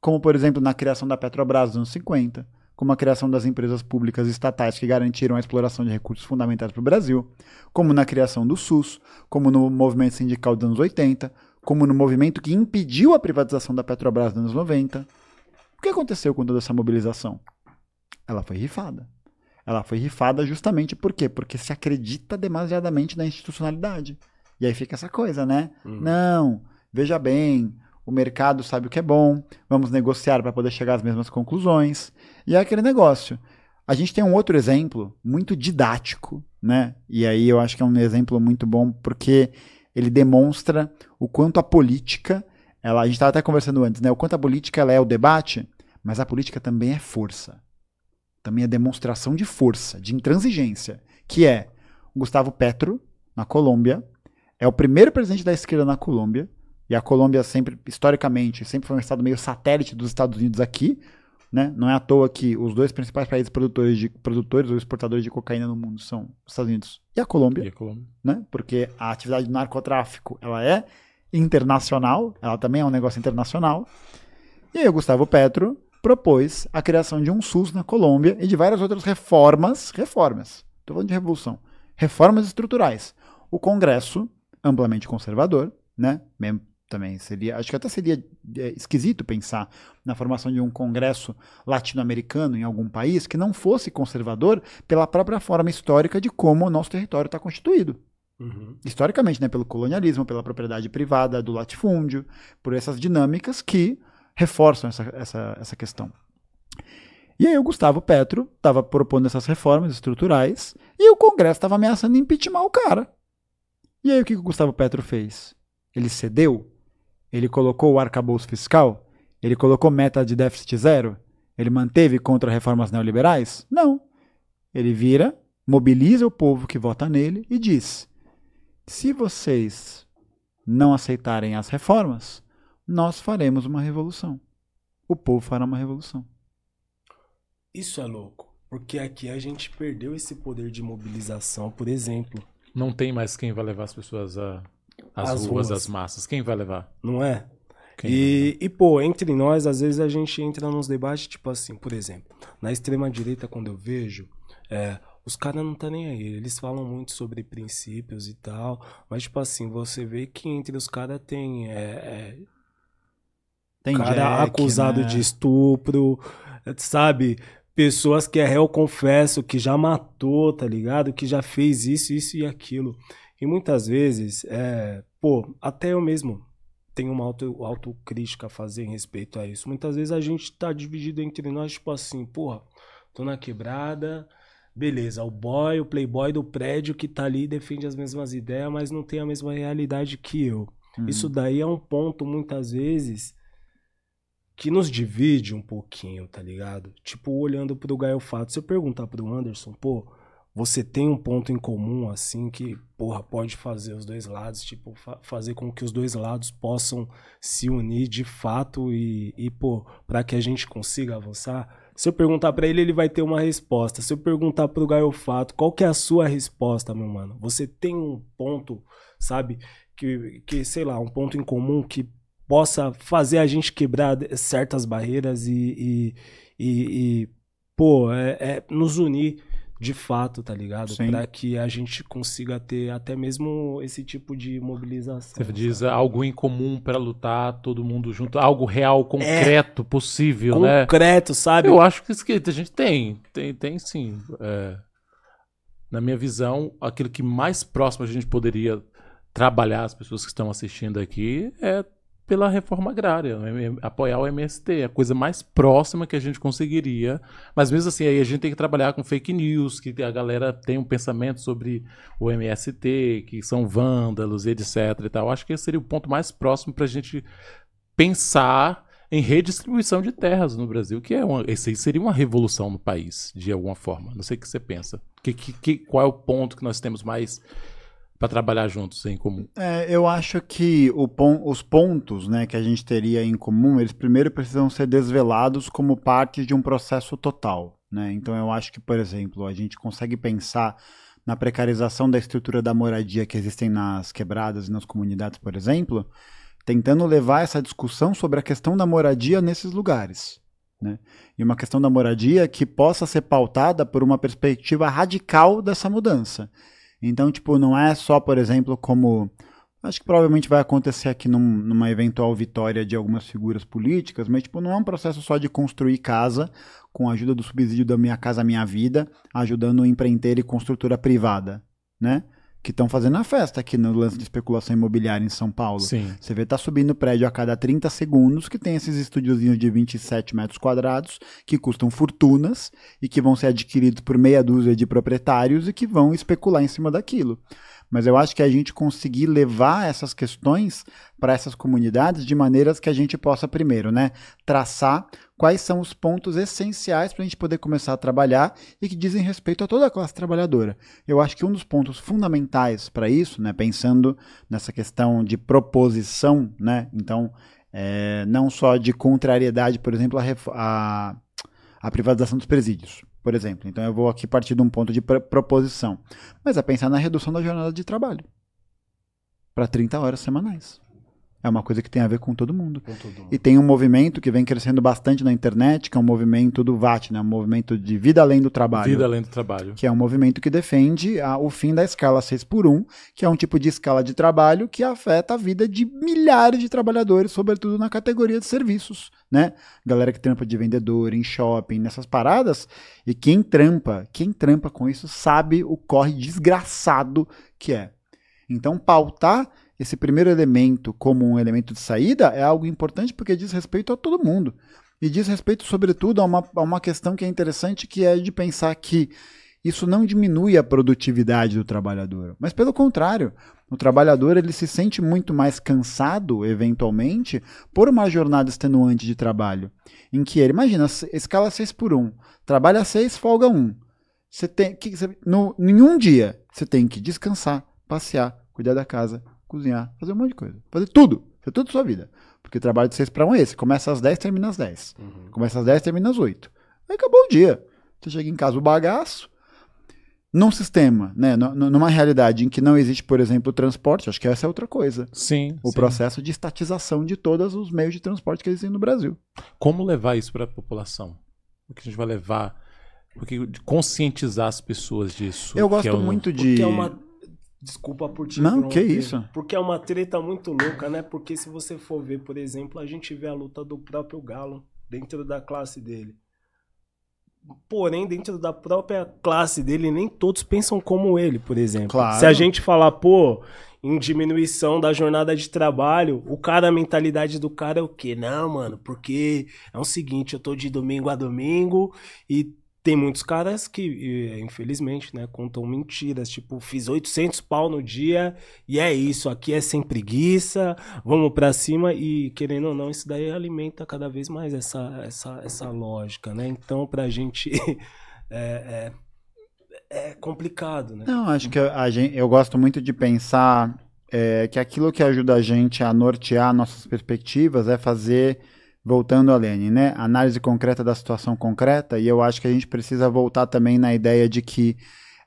como, por exemplo, na criação da Petrobras nos anos 50, como a criação das empresas públicas estatais que garantiram a exploração de recursos fundamentais para o Brasil, como na criação do SUS, como no movimento sindical dos anos 80, como no movimento que impediu a privatização da Petrobras nos anos 90. O que aconteceu com toda essa mobilização? Ela foi rifada. Ela foi rifada justamente por quê? Porque se acredita demasiadamente na institucionalidade. E aí fica essa coisa, né? Hum. Não, veja bem, o mercado sabe o que é bom, vamos negociar para poder chegar às mesmas conclusões. E é aquele negócio. A gente tem um outro exemplo muito didático, né? E aí eu acho que é um exemplo muito bom porque ele demonstra o quanto a política, ela, a gente estava até conversando antes, né? O quanto a política ela é o debate, mas a política também é força. Também é demonstração de força, de intransigência, que é Gustavo Petro, na Colômbia, é o primeiro presidente da esquerda na Colômbia, e a Colômbia sempre, historicamente, sempre foi um estado meio satélite dos Estados Unidos aqui, Né? Não é à toa que os dois principais países produtores, de, produtores ou exportadores de cocaína no mundo são os Estados Unidos e a Colômbia. E a Colômbia. Né? Porque a atividade do narcotráfico ela é internacional, ela também é um negócio internacional. E aí o Gustavo Petro propôs a criação de um SUS na Colômbia e de várias outras reformas, reformas, estou falando de revolução, reformas estruturais. O Congresso, amplamente conservador, né? Mesmo também seria, acho que até seria é, esquisito pensar na formação de um congresso latino-americano em algum país que não fosse conservador pela própria forma histórica de como o nosso território está constituído. Uhum. Historicamente, né, pelo colonialismo, pela propriedade privada do latifúndio, por essas dinâmicas que reforçam essa, essa, essa questão. E aí o Gustavo Petro estava propondo essas reformas estruturais e o Congresso estava ameaçando impeachment o cara. E aí o que o Gustavo Petro fez? Ele cedeu? Ele colocou o arcabouço fiscal? Ele colocou meta de déficit zero? Ele manteve contra reformas neoliberais? Não. Ele vira, mobiliza o povo que vota nele e diz: se vocês não aceitarem as reformas, nós faremos uma revolução. O povo fará uma revolução. Isso é louco, porque aqui a gente perdeu esse poder de mobilização, por exemplo. Não tem mais quem vai levar as pessoas a as, as ruas, ruas, as massas. Quem vai levar? Não é? E, e, pô, entre nós, às vezes a gente entra nos debates, tipo assim, por exemplo, na extrema-direita, quando eu vejo, é, os caras não tá nem aí. Eles falam muito sobre princípios e tal, mas, tipo assim, você vê que entre os caras tem. É, é, tem cara Jack, acusado né? de estupro, sabe? Pessoas que é réu confesso, que já matou, tá ligado? Que já fez isso, isso e aquilo. E muitas vezes, é, pô, até eu mesmo tenho uma auto, autocrítica a fazer em respeito a isso. Muitas vezes a gente tá dividido entre nós, tipo assim, porra, tô na quebrada, beleza, o boy, o playboy do prédio que tá ali defende as mesmas ideias, mas não tem a mesma realidade que eu. Uhum. Isso daí é um ponto, muitas vezes, que nos divide um pouquinho, tá ligado? Tipo, olhando pro Gaio Fato, se eu perguntar pro Anderson, pô, você tem um ponto em comum, assim, que, porra, pode fazer os dois lados, tipo, fa fazer com que os dois lados possam se unir de fato e, e pô, para que a gente consiga avançar. Se eu perguntar para ele, ele vai ter uma resposta. Se eu perguntar pro Gaio Fato, qual que é a sua resposta, meu mano? Você tem um ponto, sabe, que, que sei lá, um ponto em comum que possa fazer a gente quebrar certas barreiras e, e, e, e pô, é, é nos unir de fato, tá ligado? Para que a gente consiga ter até mesmo esse tipo de mobilização. Você diz sabe? algo em comum para lutar, todo mundo junto, algo real, concreto, é, possível, concreto, né? Concreto, sabe? Eu acho que a gente tem, tem, tem sim. É, na minha visão, aquilo que mais próximo a gente poderia trabalhar as pessoas que estão assistindo aqui é pela reforma agrária, né? apoiar o MST, a coisa mais próxima que a gente conseguiria. Mas mesmo assim, aí a gente tem que trabalhar com fake news, que a galera tem um pensamento sobre o MST, que são vândalos, etc. E tal. Acho que esse seria o ponto mais próximo para a gente pensar em redistribuição de terras no Brasil, que é uma, esse seria uma revolução no país, de alguma forma. Não sei o que você pensa. Que, que, que, qual é o ponto que nós temos mais para trabalhar juntos em comum? É, eu acho que pon os pontos né, que a gente teria em comum, eles primeiro precisam ser desvelados como parte de um processo total. Né? Então eu acho que, por exemplo, a gente consegue pensar na precarização da estrutura da moradia que existem nas quebradas e nas comunidades, por exemplo, tentando levar essa discussão sobre a questão da moradia nesses lugares. Né? E uma questão da moradia que possa ser pautada por uma perspectiva radical dessa mudança. Então, tipo, não é só, por exemplo, como. Acho que provavelmente vai acontecer aqui num, numa eventual vitória de algumas figuras políticas, mas tipo, não é um processo só de construir casa com a ajuda do subsídio da Minha Casa Minha Vida, ajudando o empreiteiro e construtora privada, né? Que estão fazendo a festa aqui no lance de especulação imobiliária em São Paulo. Sim. Você vê tá subindo prédio a cada 30 segundos, que tem esses estúdiozinhos de 27 metros quadrados, que custam fortunas e que vão ser adquiridos por meia dúzia de proprietários e que vão especular em cima daquilo. Mas eu acho que a gente conseguir levar essas questões para essas comunidades de maneiras que a gente possa, primeiro, né, traçar quais são os pontos essenciais para a gente poder começar a trabalhar e que dizem respeito a toda a classe trabalhadora. Eu acho que um dos pontos fundamentais para isso, né, pensando nessa questão de proposição, né, então, é, não só de contrariedade, por exemplo, a, a a privatização dos presídios, por exemplo. Então eu vou aqui partir de um ponto de proposição. Mas é pensar na redução da jornada de trabalho para 30 horas semanais. É uma coisa que tem a ver com todo mundo. Com todo mundo. E tem um movimento que vem crescendo bastante na internet, que é um movimento do VAT, né? um movimento de vida além do trabalho. Vida além do trabalho. Que é um movimento que defende a, o fim da escala 6 por 1 que é um tipo de escala de trabalho que afeta a vida de milhares de trabalhadores, sobretudo na categoria de serviços. Né? Galera que trampa de vendedor, em shopping, nessas paradas. E quem trampa, quem trampa com isso sabe o corre desgraçado que é. Então, pautar esse primeiro elemento como um elemento de saída é algo importante porque diz respeito a todo mundo. E diz respeito, sobretudo, a uma, a uma questão que é interessante, que é de pensar que isso não diminui a produtividade do trabalhador, mas pelo contrário, o trabalhador ele se sente muito mais cansado, eventualmente, por uma jornada extenuante de trabalho, em que ele, imagina, escala 6 por 1, trabalha 6, folga 1. Você tem que no, em um dia você tem que descansar, passear, cuidar da casa, cozinhar, fazer um monte de coisa. Fazer tudo. Fazer tudo da sua vida. Porque o trabalho de 6 para 1 é esse. Começa às 10, termina às 10. Uhum. Começa às 10, termina às 8. Aí acabou o dia. Você chega em casa o bagaço. Num sistema, né, numa realidade em que não existe, por exemplo, transporte, acho que essa é outra coisa. Sim. O sim. processo de estatização de todos os meios de transporte que existem no Brasil. Como levar isso para a população? O que a gente vai levar? Porque conscientizar as pessoas disso. Eu gosto é um... muito de. é uma Desculpa por te Não, que isso. Porque é uma treta muito louca, né? Porque se você for ver, por exemplo, a gente vê a luta do próprio Galo dentro da classe dele. Porém, dentro da própria classe dele, nem todos pensam como ele, por exemplo. Claro. Se a gente falar, pô, em diminuição da jornada de trabalho, o cara, a mentalidade do cara é o quê? Não, mano, porque é o seguinte, eu tô de domingo a domingo e tem muitos caras que, infelizmente, né, contam mentiras, tipo, fiz 800 pau no dia e é isso, aqui é sem preguiça, vamos para cima e, querendo ou não, isso daí alimenta cada vez mais essa, essa, essa lógica, né? Então, pra gente é, é, é complicado, né? Não, acho que a gente, eu gosto muito de pensar é, que aquilo que ajuda a gente a nortear nossas perspectivas é fazer voltando a Lene, né? Análise concreta da situação concreta, e eu acho que a gente precisa voltar também na ideia de que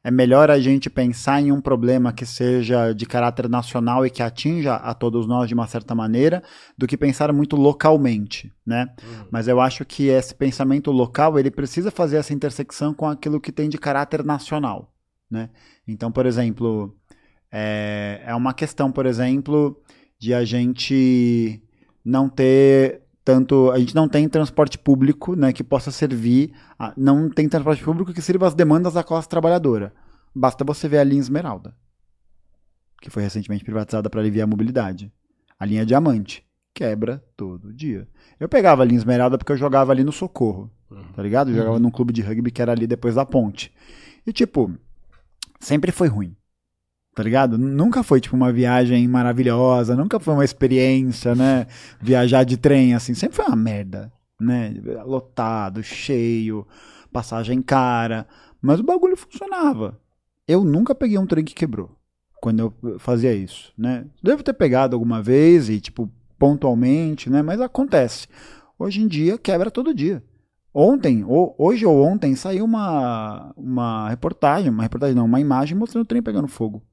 é melhor a gente pensar em um problema que seja de caráter nacional e que atinja a todos nós de uma certa maneira, do que pensar muito localmente, né? Uhum. Mas eu acho que esse pensamento local, ele precisa fazer essa intersecção com aquilo que tem de caráter nacional, né? Então, por exemplo, é, é uma questão, por exemplo, de a gente não ter tanto a gente não tem transporte público né, que possa servir, a, não tem transporte público que sirva às demandas da classe trabalhadora. Basta você ver a linha Esmeralda, que foi recentemente privatizada para aliviar a mobilidade. A linha Diamante quebra todo dia. Eu pegava a linha Esmeralda porque eu jogava ali no Socorro, uhum. tá ligado? Eu jogava uhum. num clube de rugby que era ali depois da ponte. E tipo, sempre foi ruim tá ligado? Nunca foi, tipo, uma viagem maravilhosa, nunca foi uma experiência, né? Viajar de trem, assim, sempre foi uma merda, né? Lotado, cheio, passagem cara, mas o bagulho funcionava. Eu nunca peguei um trem que quebrou quando eu fazia isso, né? Devo ter pegado alguma vez e, tipo, pontualmente, né? Mas acontece. Hoje em dia, quebra todo dia. Ontem, ou, hoje ou ontem, saiu uma, uma reportagem, uma reportagem não, uma imagem mostrando o trem pegando fogo.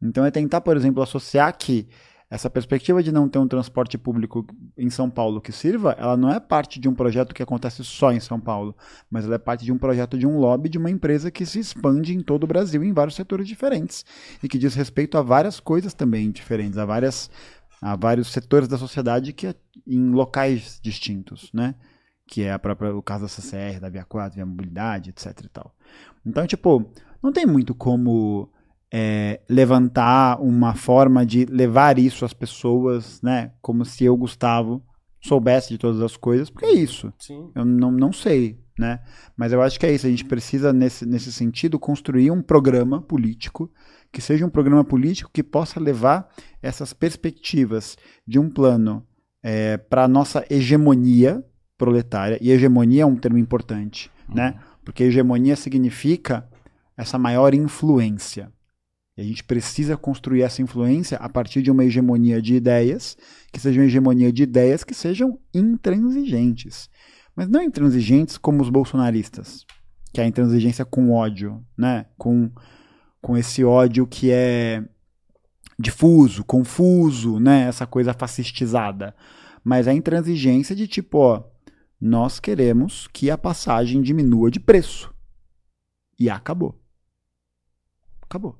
Então é tentar, por exemplo, associar que essa perspectiva de não ter um transporte público em São Paulo que sirva, ela não é parte de um projeto que acontece só em São Paulo, mas ela é parte de um projeto de um lobby de uma empresa que se expande em todo o Brasil em vários setores diferentes e que diz respeito a várias coisas também diferentes, a várias a vários setores da sociedade que é em locais distintos, né? Que é a própria, o caso da CCR, da Via 4, Via Mobilidade, etc e tal. Então, tipo, não tem muito como é, levantar uma forma de levar isso às pessoas, né? Como se eu, Gustavo, soubesse de todas as coisas, porque é isso. Sim. Eu não, não sei, né? Mas eu acho que é isso. A gente precisa, nesse, nesse sentido, construir um programa político que seja um programa político que possa levar essas perspectivas de um plano é, para a nossa hegemonia proletária. E hegemonia é um termo importante, né? uhum. né? Porque hegemonia significa essa maior influência. E a gente precisa construir essa influência a partir de uma hegemonia de ideias, que seja uma hegemonia de ideias que sejam intransigentes. Mas não intransigentes como os bolsonaristas, que é a intransigência com ódio, né? Com, com esse ódio que é difuso, confuso, né? Essa coisa fascistizada. Mas a intransigência de tipo, ó, nós queremos que a passagem diminua de preço. E acabou. Acabou.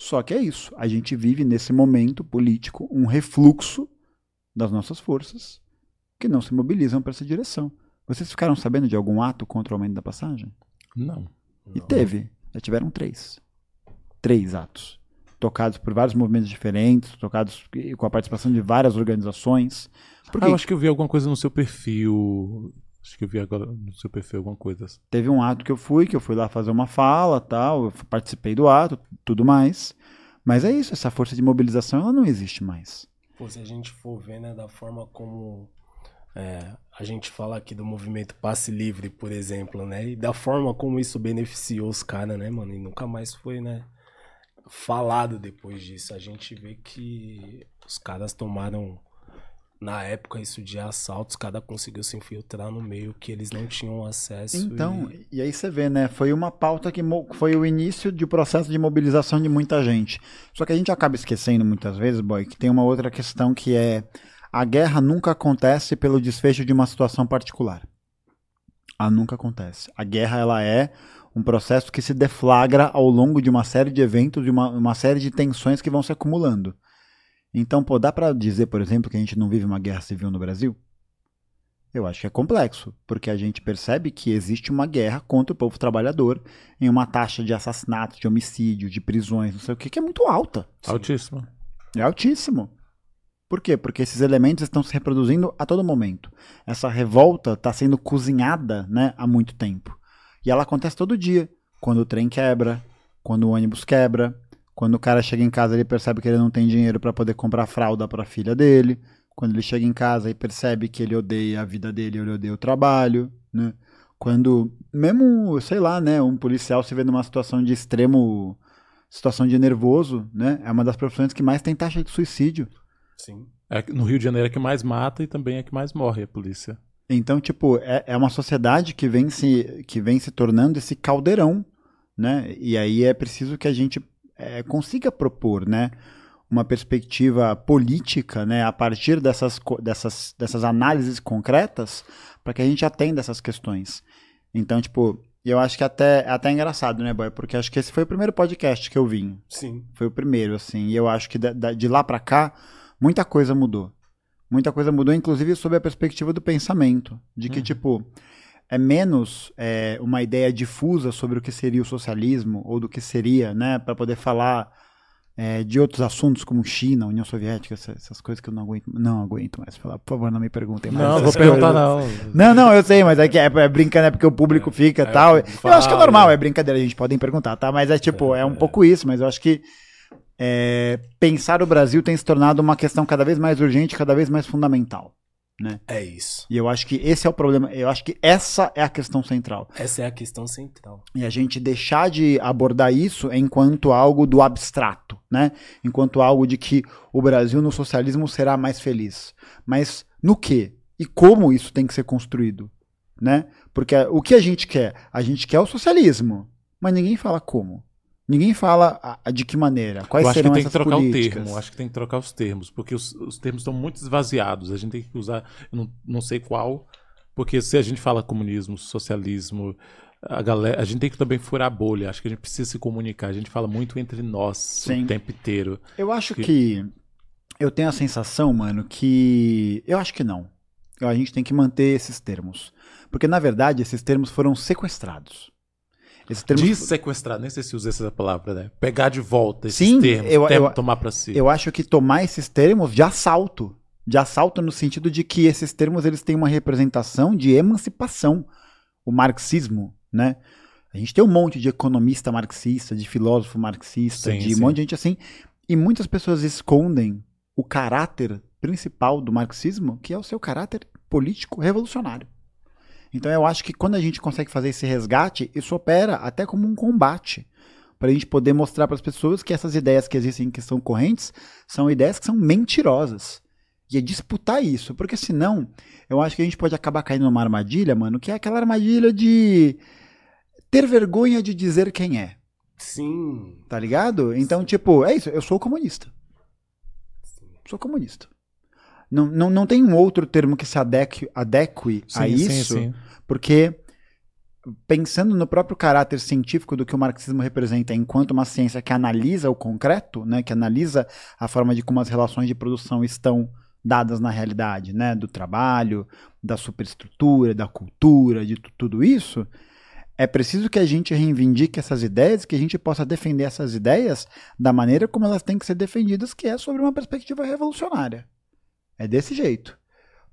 Só que é isso. A gente vive nesse momento político um refluxo das nossas forças que não se mobilizam para essa direção. Vocês ficaram sabendo de algum ato contra o aumento da passagem? Não. E teve. Já tiveram três. Três atos. Tocados por vários movimentos diferentes, tocados com a participação de várias organizações. Porque Ah, eu acho que eu vi alguma coisa no seu perfil. Acho que eu vi agora no seu perfil alguma coisa. teve um ato que eu fui, que eu fui lá fazer uma fala, tal, eu participei do ato, tudo mais. Mas é isso, essa força de mobilização ela não existe mais. Pô, se a gente for ver, né, da forma como é, a gente fala aqui do movimento passe livre, por exemplo, né? E da forma como isso beneficiou os caras, né, mano? E nunca mais foi, né, falado depois disso. A gente vê que os caras tomaram, na época, isso de assaltos, cada conseguiu se infiltrar no meio que eles não tinham acesso. Então, e- e aí você vê, né? Foi uma pauta que foi o início de processo de mobilização de muita gente. Só que a gente acaba esquecendo muitas vezes, boy, que tem uma outra questão que é a guerra nunca acontece pelo desfecho de uma situação particular. Ela nunca acontece. A guerra ela é um processo que se deflagra ao longo de uma série de eventos, de uma, uma série de tensões que vão se acumulando. Então, pô, dá pra dizer, por exemplo, que a gente não vive uma guerra civil no Brasil? Eu acho que é complexo, porque a gente percebe que existe uma guerra contra o povo trabalhador em uma taxa de assassinato, de homicídio, de prisões, não sei o que, que é muito alta. Altíssimo. É altíssimo. Por quê? Porque esses elementos estão se reproduzindo a todo momento. Essa revolta está sendo cozinhada né, há muito tempo. E ela acontece todo dia. Quando o trem quebra, quando o ônibus quebra, quando o cara chega em casa ele percebe que ele não tem dinheiro para poder comprar fralda para a filha dele, quando ele chega em casa e percebe que ele odeia a vida dele, ele odeia o trabalho, né? Quando mesmo, sei lá, né, um policial se vê numa situação de extremo situação de nervoso, né? É uma das profissões que mais tem taxa de suicídio. Sim. É, no Rio de Janeiro é que mais mata e também é que mais morre a polícia. Então, tipo, é, é uma sociedade que vem, se, que vem se tornando esse caldeirão, né? E aí é preciso que a gente é, consiga propor, né? Uma perspectiva política, né? A partir dessas, dessas, dessas análises concretas, para que a gente atenda essas questões. Então, tipo, eu acho que até, é até engraçado, né, Boy? Porque acho que esse foi o primeiro podcast que eu vim. Sim. Foi o primeiro, assim. E eu acho que da- da- de lá pra cá, muita coisa mudou. Muita coisa mudou, inclusive sob a perspectiva do pensamento. De que, Uhum. tipo, é menos é, uma ideia difusa sobre o que seria o socialismo, ou do que seria, né, para poder falar é, de outros assuntos como China, União Soviética, essas, essas coisas que eu não aguento, não aguento mais falar. Por favor, não me perguntem mais. Não, vou perguntar coisas. não. Não, não, eu sei, mas é que é, é brincando, é porque o público fica e é, tal. Eu fala. acho que é normal, é brincadeira, a gente podem perguntar, tá? Mas é tipo, é, um pouco isso, mas eu acho que é, pensar o Brasil tem se tornado uma questão cada vez mais urgente, cada vez mais fundamental. É isso. E eu acho que esse é o problema, eu acho que essa é a questão central. Essa é a questão central. E a gente deixar de abordar isso enquanto algo do abstrato, né? Enquanto algo de que o Brasil no socialismo será mais feliz. Mas no que? E como isso tem que ser construído, né? Porque o que a gente quer? A gente quer o socialismo, mas ninguém fala como. Ninguém fala de que maneira, quais eu acho que serão tem que trocar políticas. o termo. Acho que tem que trocar os termos, porque os, os termos estão muito esvaziados. A gente tem que usar, não, não sei qual, porque se a gente fala comunismo, socialismo, a galera, a gente tem que também furar a bolha. Acho que a gente precisa se comunicar. A gente fala muito entre nós Sim. o tempo inteiro. Eu acho Que- que eu tenho a sensação, mano, que eu acho que não. A gente tem que manter esses termos, porque na verdade esses termos foram sequestrados. Esses termos De sequestrar, nem sei se usa essa palavra, né? Pegar de volta esses Sim, termos, eu- eu- tomar pra si. eu acho que tomar esses termos de assalto, de assalto no sentido de que esses termos eles têm uma representação de emancipação, o marxismo, né? A gente tem um monte de economista marxista, de filósofo marxista, Sim, de um sim. monte de gente assim, e muitas pessoas escondem o caráter principal do marxismo, que é o seu caráter político revolucionário. Então eu acho que quando a gente consegue fazer esse resgate, isso opera até como um combate para a gente poder mostrar para as pessoas que essas ideias que existem que são correntes são ideias que são mentirosas. E é disputar isso, porque senão eu acho que a gente pode acabar caindo numa armadilha, mano, que é aquela armadilha de ter vergonha de dizer quem é. Sim. Tá ligado? Então, tipo, é isso, eu sou comunista. Sou comunista. Não, não, não tem um outro termo que se adeque, adeque a Sim, sim, isso, sim. porque pensando no próprio caráter científico do que o marxismo representa enquanto uma ciência que analisa o concreto, né, que analisa a forma de como as relações de produção estão dadas na realidade, né, do trabalho, da superestrutura, da cultura, de tu- tudo isso, é preciso que a gente reivindique essas ideias, que a gente possa defender essas ideias da maneira como elas têm que ser defendidas, que é sobre uma perspectiva revolucionária. É desse jeito.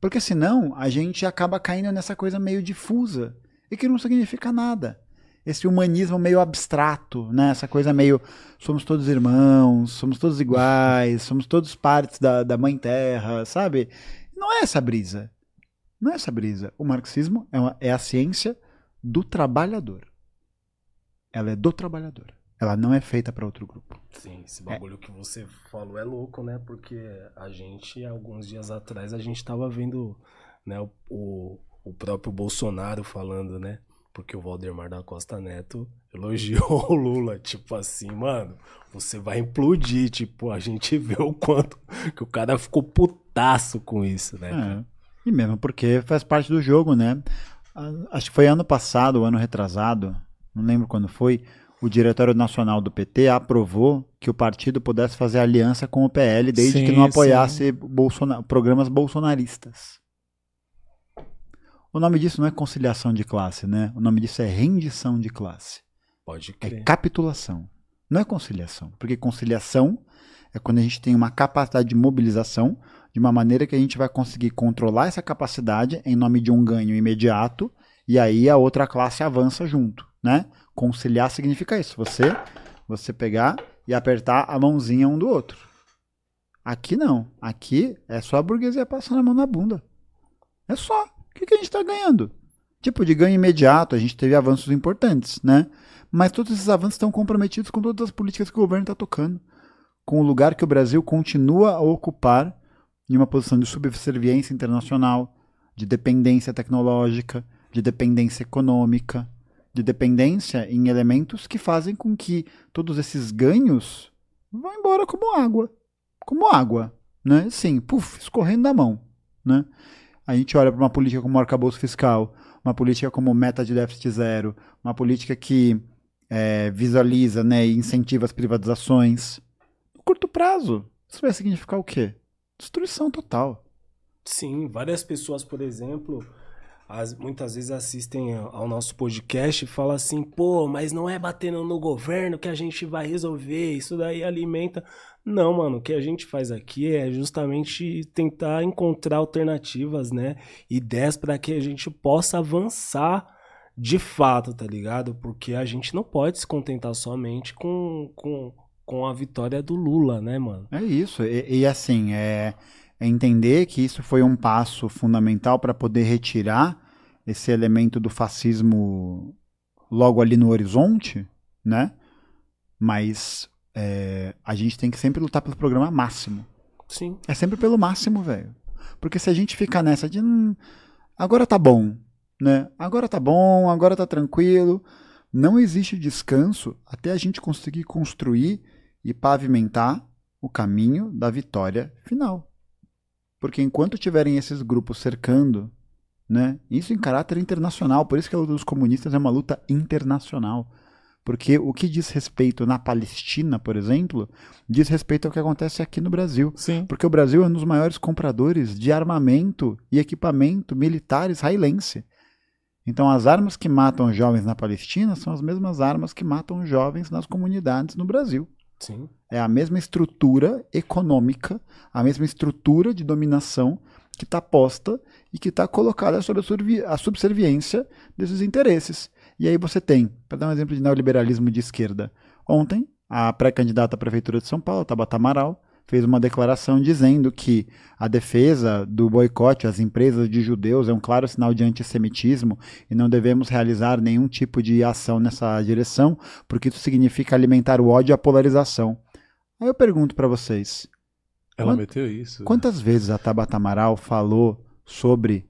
Porque senão a gente acaba caindo nessa coisa meio difusa e que não significa nada. Esse humanismo meio abstrato, né? essa coisa meio somos todos irmãos, somos todos iguais, somos todos partes da, da mãe terra, sabe? Não é essa brisa. Não é essa brisa. O marxismo é, uma- é a ciência do trabalhador. Ela é do trabalhador. Ela não é feita para outro grupo. Sim, esse bagulho que você falou é louco, né? Porque a gente, alguns dias atrás, a gente tava vendo né, o, o, próprio Bolsonaro falando, né? Porque o Valdemar da Costa Neto elogiou o Lula. Tipo assim, mano, você vai implodir. Tipo, a gente vê o quanto que o cara ficou putaço com isso, né? É. E mesmo porque faz parte do jogo, né? Acho que foi ano passado, ano retrasado, não lembro quando foi, o Diretório Nacional do PT aprovou que o partido pudesse fazer aliança com o PL desde que Sim, não sim. apoiasse Bolsona- programas bolsonaristas. O nome disso não é conciliação de classe, né? O nome disso é rendição de classe. Pode É crer. capitulação. Não é conciliação. Porque conciliação é quando a gente tem uma capacidade de mobilização de uma maneira que a gente vai conseguir controlar essa capacidade em nome de um ganho imediato e aí a outra classe avança junto, né? Conciliar significa isso. Você, você pegar e apertar a mãozinha um do outro. Aqui não. Aqui é só a burguesia passando a mão na bunda. É só. O que, que a gente está ganhando? Tipo, de ganho imediato, a gente teve avanços importantes, né? Mas todos esses avanços estão comprometidos com todas as políticas que o governo está tocando. Com o lugar que o Brasil continua a ocupar em uma posição de subserviência internacional, de dependência tecnológica, de dependência econômica, de dependência em elementos que fazem com que todos esses ganhos vão embora como água. Como água. Né? Sim, puf, escorrendo da mão. Né? A gente olha para uma política como arcabouço fiscal, uma política como meta de déficit zero, uma política que é, visualiza né, e incentiva as privatizações. No curto prazo, isso vai significar o quê? Destruição total. Sim, várias pessoas, por exemplo, as- muitas vezes assistem ao nosso podcast e falam assim, pô, mas não é batendo no governo que a gente vai resolver, isso daí alimenta. Não, mano, o que a gente faz aqui é justamente tentar encontrar alternativas, né? Ideias para que a gente possa avançar de fato, tá ligado? Porque a gente não pode se contentar somente com, com, com a vitória do Lula, né, mano? É isso. E, e, assim, é, é entender que isso foi um passo fundamental para poder retirar esse elemento do fascismo logo ali no horizonte, né? Mas é, a gente tem que sempre lutar pelo programa máximo. Sim. É sempre pelo máximo, velho. Porque se a gente ficar nessa de hum, agora tá bom, né? Agora tá bom, agora tá tranquilo, não existe descanso até a gente conseguir construir e pavimentar o caminho da vitória final. Porque enquanto tiverem esses grupos cercando, né? Isso em caráter internacional, por isso que a luta dos comunistas é uma luta internacional. Porque o que diz respeito na Palestina, por exemplo, diz respeito ao que acontece aqui no Brasil. Sim. Porque o Brasil é um dos maiores compradores de armamento e equipamento militar israelense. Então, as armas que matam jovens na Palestina são as mesmas armas que matam jovens nas comunidades no Brasil. Sim. É a mesma estrutura econômica, a mesma estrutura de dominação que está posta e que está colocada sob a subserviência desses interesses. E aí você tem, para dar um exemplo de neoliberalismo de esquerda, ontem a pré-candidata à prefeitura de São Paulo, Tabata Amaral, fez uma declaração dizendo que a defesa do boicote às empresas de judeus é um claro sinal de antissemitismo e não devemos realizar nenhum tipo de ação nessa direção, porque isso significa alimentar o ódio e a polarização. Aí eu pergunto para vocês: Ela Quant- meteu isso. Quantas vezes a Tabata Amaral falou sobre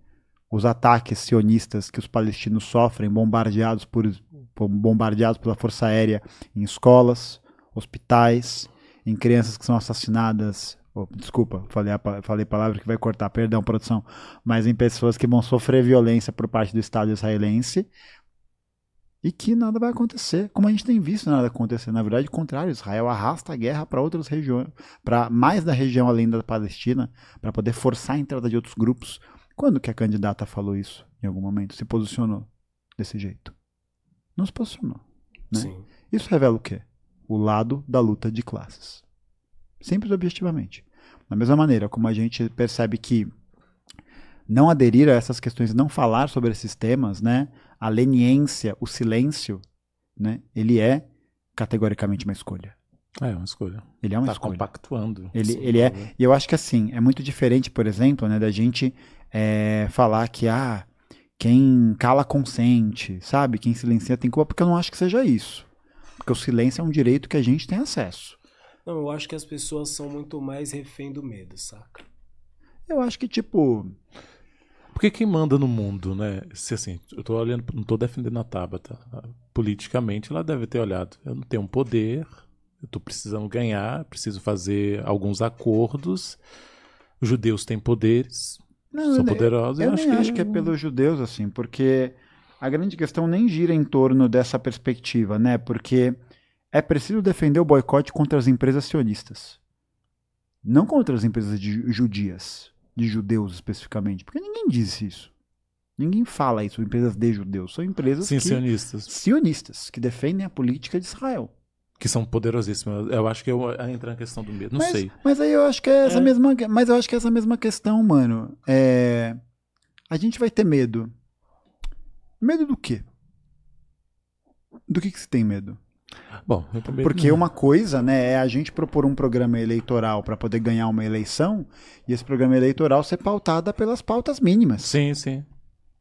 os ataques sionistas que os palestinos sofrem, bombardeados, por, por- bombardeados pela Força Aérea em escolas, hospitais, em crianças que são assassinadas. oh, desculpa, falei a, falei palavra que vai cortar, perdão, produção. Mas em pessoas que vão sofrer violência por parte do Estado israelense e que nada vai acontecer. Como a gente tem visto nada acontecer. Na verdade, o contrário, Israel arrasta a guerra para outras regiões, para mais da região além da Palestina, para poder forçar a entrada de outros grupos. Quando que a candidata falou isso em algum momento? Se posicionou desse jeito? Não se posicionou. Né? Sim. Isso revela o quê? O lado da luta de classes. Simples e objetivamente. Da mesma maneira como a gente percebe que não aderir a essas questões, não falar sobre esses temas, né? A leniência, o silêncio, né? Ele é categoricamente uma escolha. É, uma escolha. Ele é uma Tá escolha. compactuando. Ele, Sim, ele é. né? E eu acho que assim, é muito diferente, por exemplo, né, da gente é, falar que ah, quem cala consente, sabe? Quem silencia tem culpa, porque eu não acho que seja isso. Porque o silêncio é um direito que a gente tem acesso. Não, eu acho que as pessoas são muito mais refém do medo, saca? Eu acho que, tipo, Porque quem manda no mundo, né? Se assim, eu tô olhando, não tô defendendo a Tabata. Politicamente, ela deve ter olhado. Eu não tenho um poder, eu tô precisando ganhar, preciso fazer alguns acordos. Os judeus têm poderes, Não, são eu- poderosos. eu eu nem acho que é pelos judeus, assim, porque a grande questão nem gira em torno dessa perspectiva, né? Porque é preciso defender o boicote contra as empresas sionistas. Não contra as empresas de judias, de judeus especificamente, porque ninguém diz isso. Ninguém fala isso, empresas de judeus. São empresas Sim, que, sionistas, sionistas, que defendem a política de Israel. que são poderosíssimos. Eu acho que eu, entra na questão do medo. Não mas, sei. Mas aí eu acho que é essa É. mesma. Mas eu acho que é essa mesma questão, mano. É, a gente vai ter medo. Medo do quê? Do que, que se tem medo? Bom, eu também. Porque uma coisa, né, é a gente propor um programa eleitoral para poder ganhar uma eleição e esse programa eleitoral ser pautada pelas pautas mínimas. Sim, sim.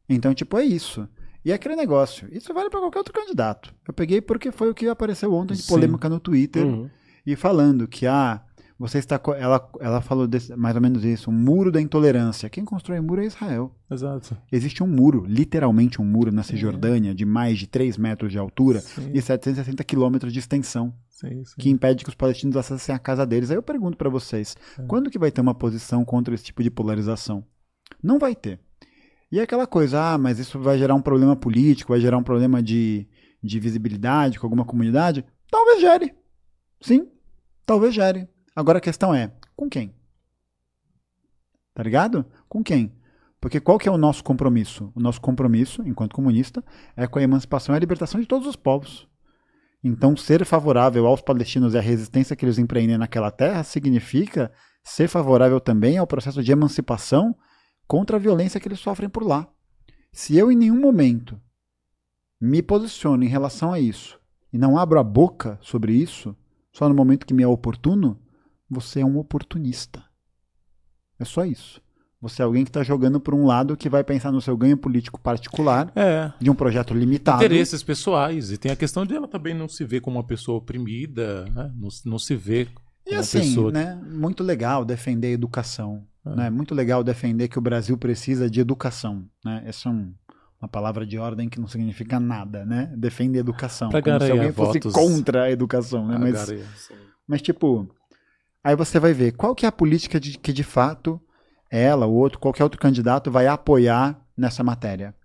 Então, tipo, é isso. E é aquele negócio. Isso vale para qualquer outro candidato. Eu peguei porque foi o que apareceu ontem de Sim. polêmica no Twitter Uhum. e falando que ah, você está ela ela falou desse- mais ou menos isso, um muro da intolerância. Quem constrói muro é Israel. Exato. Existe um muro, literalmente um muro na Cisjordânia de mais de 3 metros de altura Sim, e 760 quilômetros de extensão, sim, sim. que impede que os palestinos acessem a casa deles. Aí eu pergunto para vocês, É. quando que vai ter uma posição contra esse tipo de polarização? Não vai ter. E é aquela coisa, ah, mas isso vai gerar um problema político, vai gerar um problema de, de visibilidade com alguma comunidade? Talvez gere. Sim, talvez gere. Agora a questão é, com quem? Tá ligado? Com quem? Porque qual que é o nosso compromisso? O nosso compromisso, enquanto comunista, é com a emancipação e a libertação de todos os povos. Então, ser favorável aos palestinos e à resistência que eles empreendem naquela terra significa ser favorável também ao processo de emancipação contra a violência que eles sofrem por lá. Se eu em nenhum momento me posiciono em relação a isso e não abro a boca sobre isso, só no momento que me é oportuno, você é um oportunista. É só isso. Você é alguém que está jogando por um lado que vai pensar no seu ganho político particular É. de um projeto limitado. Interesses pessoais. E tem a questão de ela também não se ver como uma pessoa oprimida, né? não, não se vê como E uma assim, pessoa. né, muito legal defender a educação. É. Né? Muito legal defender que o Brasil precisa de educação. Né? Essa é um- uma palavra de ordem que não significa nada, né? Defende a educação. Pra como se alguém fosse votos. contra a educação, né? Mas, mas, tipo, aí você vai ver qual que é a política de, que de fato ela, o outro, qualquer outro candidato vai apoiar nessa matéria.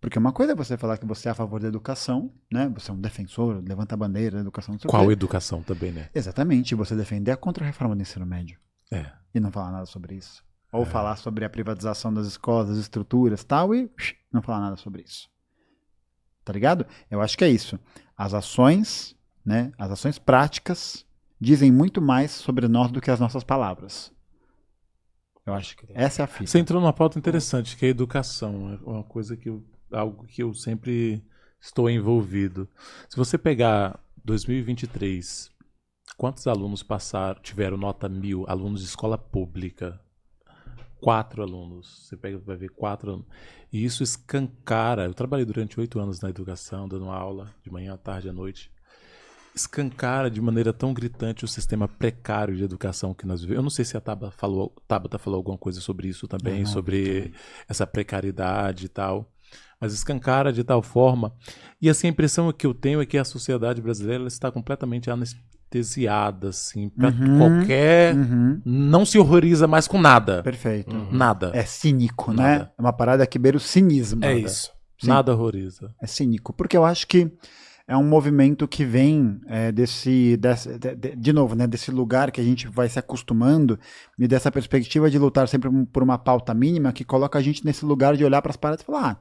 Porque uma coisa é você falar que você é a favor da educação, né? Você é um defensor, levanta a bandeira da educação. Qual educação também, né? Exatamente, você defender a contra-reforma do ensino médio É. e não falar nada sobre isso. Ou falar sobre a privatização das escolas, das estruturas tal, e não falar nada sobre isso. Tá ligado? Eu acho que é isso. As ações, né? As ações práticas dizem muito mais sobre nós do que as nossas palavras. Eu acho que essa é a fita. Você entrou numa pauta interessante, que é a educação. É uma coisa que eu, algo que eu sempre estou envolvido. Se você pegar 2023, quantos alunos passaram, tiveram nota mil, alunos de escola pública? Quatro alunos. Você pega, vai ver quatro alunos. E isso escancara. Eu trabalhei durante oito anos na educação, dando aula, de manhã, à tarde, à noite. Escancara de maneira tão gritante o sistema precário de educação que nós vivemos. Eu não sei se a Tabata falou, Tabata falou alguma coisa sobre isso também, Não, sobre essa precariedade e tal. Mas escancara de tal forma. E assim, a impressão que eu tenho é que a sociedade brasileira está completamente anestesiada, assim, para Uhum. qualquer. Uhum. Não se horroriza mais com nada. Perfeito. Nada. É cínico, né? Nada. É uma parada que beira o cinismo. É isso. Sim. Nada horroriza. É cínico. Porque eu acho que é um movimento que vem é, desse, desse de, de- novo, né, desse lugar que a gente vai se acostumando e dessa perspectiva de lutar sempre por uma pauta mínima que coloca a gente nesse lugar de olhar para as paradas e falar, ah,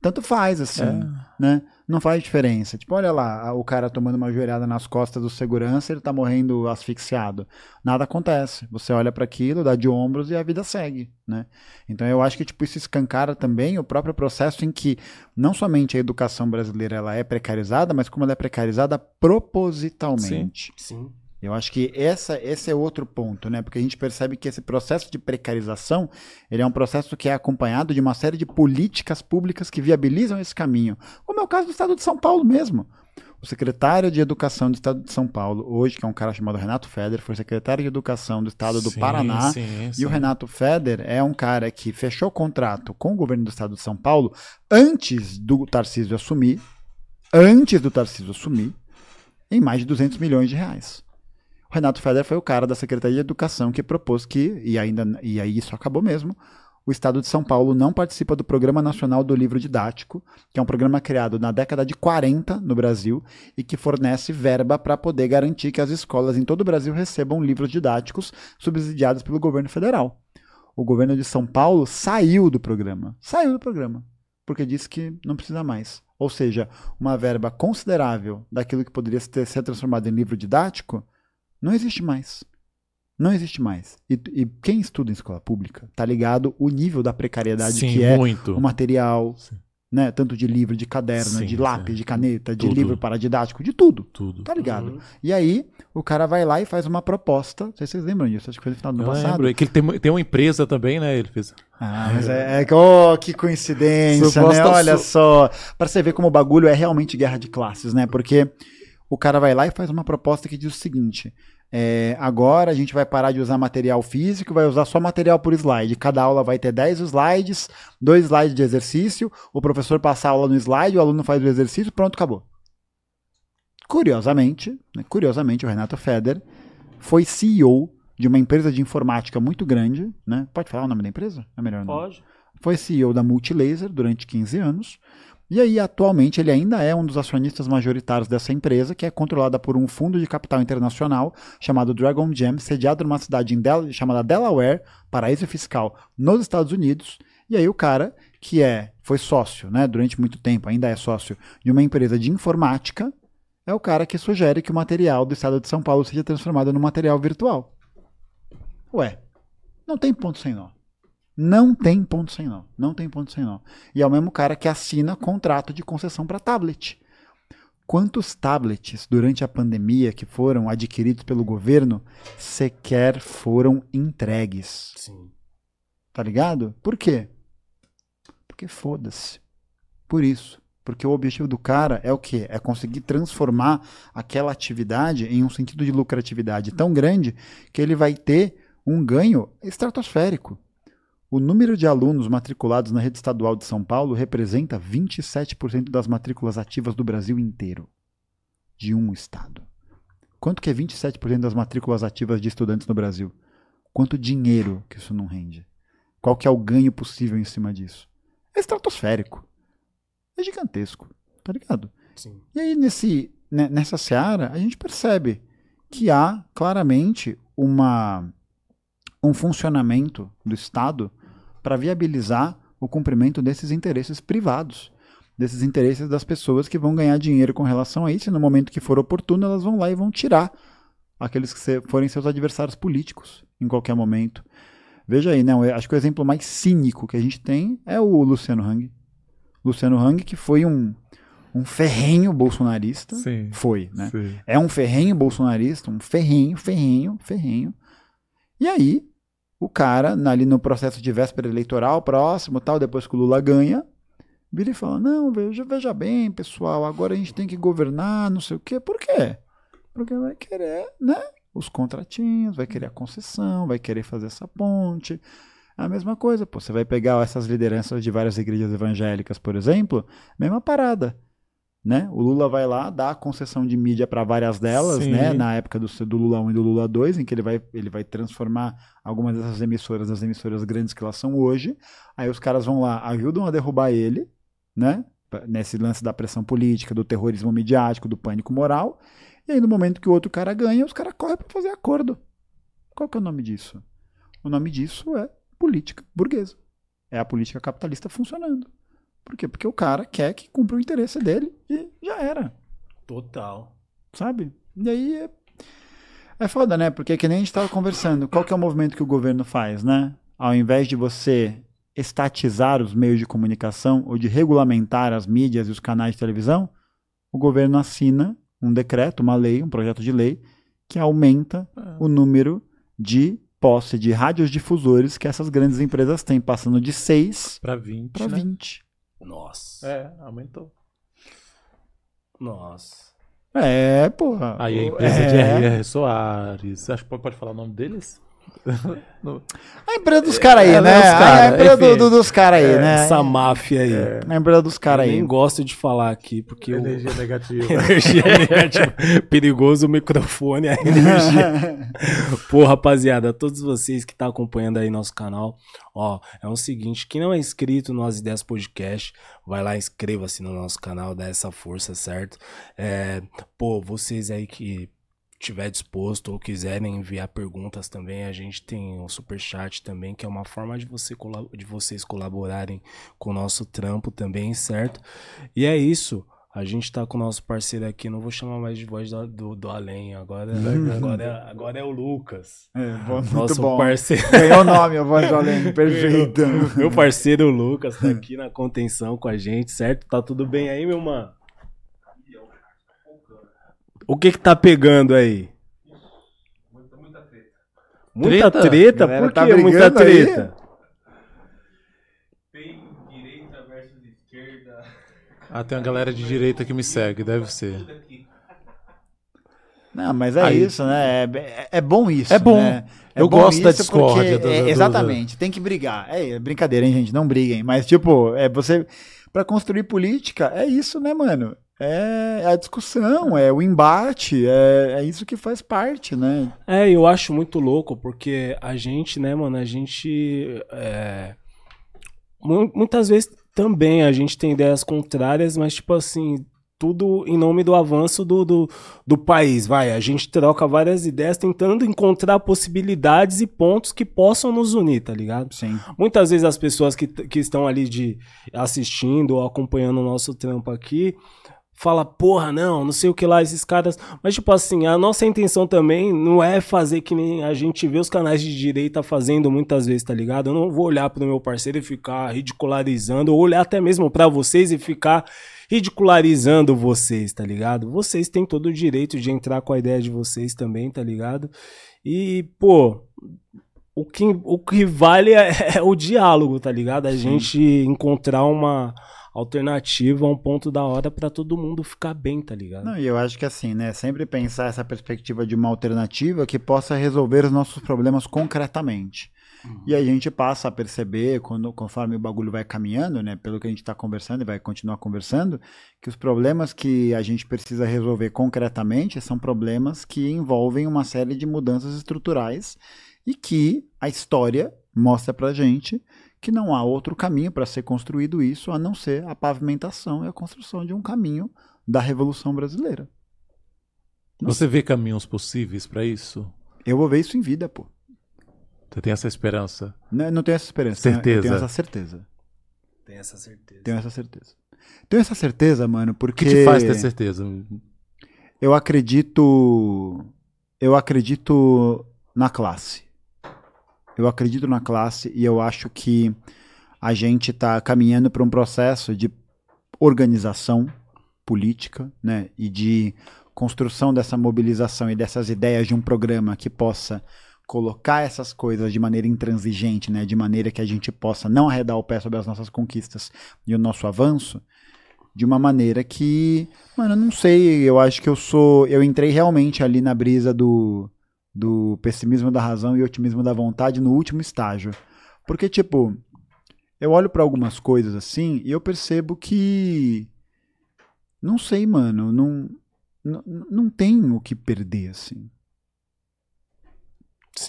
tanto faz assim, É. né? Não faz diferença. Tipo, olha lá, o cara tomando uma joelhada nas costas do segurança, ele tá morrendo asfixiado. Nada acontece. Você olha para aquilo, dá de ombros e a vida segue, né? Então eu acho que tipo isso escancara também o próprio processo em que não somente a educação brasileira ela é precarizada, mas como ela é precarizada propositalmente. Sim. Eu acho que essa, esse é outro ponto, né? Porque a gente percebe que esse processo de precarização, ele é um processo que é acompanhado de uma série de políticas públicas que viabilizam esse caminho. Como é o caso do Estado de São Paulo mesmo. O secretário de Educação do Estado de São Paulo, hoje, que é um cara chamado Renato Feder, foi secretário de Educação do Estado do Sim, Paraná. sim, E sim. o Renato Feder é um cara que fechou o contrato com o governo do estado de São Paulo antes do Tarcísio assumir, antes do Tarcísio assumir, em mais de 200 milhões de reais. O Renato Feder foi o cara da Secretaria de Educação que propôs que, e ainda e aí isso acabou mesmo, o estado de São Paulo não participa do Programa Nacional do Livro Didático, que é um programa criado na década de 40 no Brasil e que fornece verba para poder garantir que as escolas em todo o Brasil recebam livros didáticos subsidiados pelo governo federal. O governo de São Paulo saiu do programa. Saiu do programa. Porque disse que não precisa mais. Ou seja, uma verba considerável daquilo que poderia ter, ser transformado em livro didático não existe mais. Não existe mais. E, e quem estuda em escola pública tá ligado o nível da precariedade Sim, que é muito. o material, Sim. né? Tanto de livro, de caderno, Sim, de sim. lápis, de caneta, de Tudo. livro paradidático, de tudo. Tudo. Tá ligado? Uhum. E aí, o cara vai lá e faz uma proposta. Não sei se vocês lembram disso, acho que foi no final do Eu ano passado. lembro. É que ele tem, tem uma empresa também, né? Ele fez. Ah, mas é, é que, oh, que coincidência, né? Olha su- só. Pra você ver como o bagulho é realmente guerra de classes, né? Porque o cara vai lá e faz uma proposta que diz o seguinte: é, agora a gente vai parar de usar material físico, vai usar só material por slide. Cada aula vai ter 10 slides, dois slides de exercício, o professor passa a aula no slide, o aluno faz o exercício, pronto, acabou. Curiosamente, né, curiosamente, o Renato Feder foi CEO de uma empresa de informática muito grande, né? Pode falar o nome da empresa? É melhor não. Pode. Foi CEO da Multilaser durante 15 anos. E aí, atualmente, ele ainda é um dos acionistas majoritários dessa empresa, que é controlada por um fundo de capital internacional chamado Dragon Gem, sediado numa cidade Del chamada Delaware, paraíso fiscal, nos Estados Unidos. E aí, o cara, que é foi sócio né, durante muito tempo, ainda é sócio de uma empresa de informática, é o cara que sugere que o material do estado de São Paulo seja transformado num material virtual. Ué, não tem ponto sem nó. Não tem ponto sem nó. Não tem ponto sem nó. E é o mesmo cara que assina contrato de concessão para tablet. Quantos tablets durante a pandemia que foram adquiridos pelo governo sequer foram entregues? Sim. Tá ligado? Por quê? Porque foda-se. Por isso. Porque o objetivo do cara é o quê? É conseguir transformar aquela atividade em um sentido de lucratividade tão grande que ele vai ter um ganho estratosférico. O número de alunos matriculados na rede estadual de São Paulo representa 27% das matrículas ativas do Brasil inteiro. De um estado. Quanto que é 27% das matrículas ativas de estudantes no Brasil? Quanto dinheiro que isso não rende? Qual que é o ganho possível em cima disso? É estratosférico. É gigantesco. Tá ligado? Sim. E aí, nesse, né, nessa seara, a gente percebe que há claramente uma, um funcionamento do Estado para viabilizar o cumprimento desses interesses privados, desses interesses das pessoas que vão ganhar dinheiro com relação a isso, e no momento que for oportuno, elas vão lá e vão tirar aqueles que forem seus adversários políticos em qualquer momento. Veja aí, né? eu Acho que o exemplo mais cínico que a gente tem é o Luciano Hang. Luciano Hang, que foi um, um ferrenho bolsonarista. Sim. Foi, né? Sim. É um ferrenho bolsonarista, um ferrenho, ferrenho, ferrenho. E aí, o cara, ali no processo de véspera eleitoral, próximo tal, depois que o Lula ganha, vira e fala: Não, veja, veja bem, pessoal, agora a gente tem que governar, não sei o quê. Por quê? Porque vai querer, né? Os contratinhos, vai querer a concessão, vai querer fazer essa ponte. A mesma coisa, pô. Você vai pegar essas lideranças de várias igrejas evangélicas, por exemplo, mesma parada. Né? O Lula vai lá, dá a concessão de mídia para várias delas, Sim. né? Na época do, do Lula 1 e do Lula 2, em que ele vai, ele vai transformar algumas dessas emissoras nas emissoras grandes que elas são hoje. Aí os caras vão lá, ajudam a derrubar ele, né? Nesse lance da pressão política, do terrorismo midiático, do pânico moral. E aí, no momento que o outro cara ganha, os caras correm para fazer acordo. Qual que é o nome disso? O nome disso é política burguesa. É a política capitalista funcionando. Por quê? Porque o cara quer que cumpra o interesse dele e já era, Total. sabe? E aí é, é foda, né? Porque é que nem a gente tava conversando. Qual que é o movimento que o governo faz, né? Ao invés de você estatizar os meios de comunicação ou de regulamentar as mídias e os canais de televisão, o governo assina um decreto, uma lei, um projeto de lei que aumenta o número de posse de radiodifusores que essas grandes empresas têm, passando de 6 Pra 20, para né? 20. Nossa. É, aumentou. Nossa. É, porra. Aí a empresa é, de R.R. Soares. Acho que pode, pode falar o nome deles? No- A empresa dos caras aí, É, né? dos cara, a empresa do- do- dos caras aí, né? Essa máfia aí. A empresa dos caras Eu aí. nem gosto de falar aqui, porque o Energia negativa. energia negativa. Perigoso o microfone, a energia. Pô, rapaziada, todos vocês que estão acompanhando aí nosso canal, ó, é o seguinte, quem não é inscrito no As Ideias Podcast, vai lá, inscreva-se no nosso canal, dá essa força, certo? É, pô, vocês aí que tiver disposto ou quiserem enviar perguntas também, a gente tem o superchat também, que é uma forma de, você, de vocês colaborarem com o nosso trampo também, certo? E é isso. A gente tá com o nosso parceiro aqui, não vou chamar mais de voz do, do, do além, agora, agora, é, agora é o Lucas. É, bom, Nosso bom. parceiro. Ganhou o nome, a voz do além. Perfeito. Meu parceiro Lucas tá aqui na contenção com a gente, certo? Tá tudo bem aí, meu mano? O que que tá pegando aí? Muita Treta? treta? Galera Por tá que muita brigando aí? treta? Tem direita versus esquerda. Ah, tem uma galera de direita que me segue, deve ser. Não, mas é Aí- isso, né? É, é- é bom isso. É bom. né? É Eu bom gosto da discórdia, porque- do- é, do- exatamente, tem que brigar. É, é brincadeira, hein, gente? Não briguem. Mas, tipo, é você. Pra construir política, é isso, né, mano? É a discussão, é o embate, é, é isso que faz parte, né? É, eu acho muito louco, porque a gente, né, mano, a gente. é, mu- muitas vezes também a gente tem ideias contrárias, mas, tipo assim, tudo em nome do avanço do, do, do país, vai. A gente troca várias ideias tentando encontrar possibilidades e pontos que possam nos unir, tá ligado? Sim. Muitas vezes as pessoas que, que estão ali de assistindo ou acompanhando o nosso trampo aqui fala, porra, não, não sei o que lá, esses caras. Mas, tipo assim, a nossa intenção também não é fazer que nem a gente vê os canais de direita fazendo muitas vezes, tá ligado? Eu não vou olhar pro meu parceiro e ficar ridicularizando, ou olhar até mesmo pra vocês e ficar ridicularizando vocês, tá ligado? Vocês têm todo o direito de entrar com a ideia de vocês também, tá ligado? E, pô, o que, o que vale é, é o diálogo, tá ligado? A gente encontrar uma alternativa, um ponto da hora pra todo mundo ficar bem, tá ligado? Não, e eu acho que assim, né? Sempre pensar essa perspectiva de uma alternativa que possa resolver os nossos problemas concretamente. E aí a gente passa a perceber, quando, conforme o bagulho vai caminhando, né? Pelo que a gente está conversando e vai continuar conversando, que os problemas que a gente precisa resolver concretamente são problemas que envolvem uma série de mudanças estruturais e que a história mostra pra gente que não há outro caminho para ser construído isso a não ser a pavimentação e a construção de um caminho da Revolução Brasileira. Você vê caminhos possíveis pra isso? Eu vou ver isso em vida, pô. Você tem essa esperança? Não, não tenho essa esperança. Certeza. Eu tenho essa certeza. Tem essa certeza. Tenho essa certeza. Tenho essa certeza, mano, O porque que te faz ter certeza? eu acredito. Eu acredito na classe. Eu acredito na classe e eu acho que a gente está caminhando para um processo de organização política, né, e de construção dessa mobilização e dessas ideias de um programa que possa colocar essas coisas de maneira intransigente, né, de maneira que a gente possa não arredar o pé sobre as nossas conquistas e o nosso avanço, de uma maneira que, mano, eu não sei, eu acho que eu sou, eu entrei realmente ali na brisa do do pessimismo da razão e otimismo da vontade no último estágio. Porque tipo, eu olho para algumas coisas assim e eu percebo que não sei, mano, não não, não tem o que perder assim.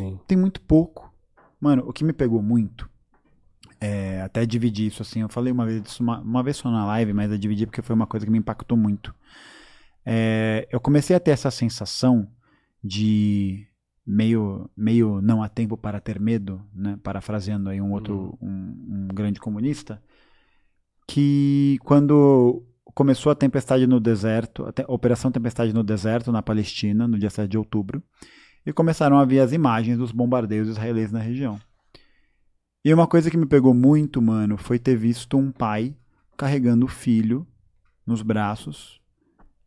Sim. Tem muito pouco. Mano, o que me pegou muito é, até dividir isso assim. Eu falei uma vez uma, uma vez só na live, mas eu dividi porque foi uma coisa que me impactou muito. É, eu comecei a ter essa sensação de meio, meio não há tempo para ter medo, né? parafraseando aí um outro um, um grande comunista, que quando começou a tempestade no deserto, a, te, Operação Tempestade no Deserto, na Palestina, no dia 7 de outubro, e começaram a ver as imagens dos bombardeios israelenses na região. E uma coisa que me pegou muito, mano, foi ter visto um pai carregando o filho nos braços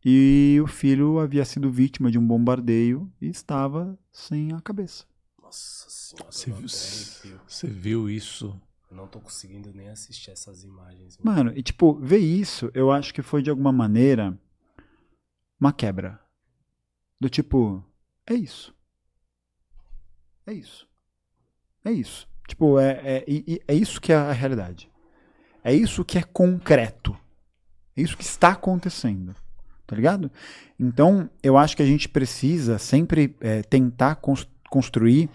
e o filho havia sido vítima de um bombardeio e estava sem a cabeça. Nossa senhora. Você viu, você viu isso? Não tô conseguindo nem assistir essas imagens. Mano, e tipo, ver isso, eu acho que foi de alguma maneira uma quebra. Do tipo, é isso. É isso. É isso. Tipo, é, é, é, isso que é a realidade. É isso que é concreto. É isso que está acontecendo. Tá ligado? Então, eu acho que a gente precisa sempre é, tentar cons construir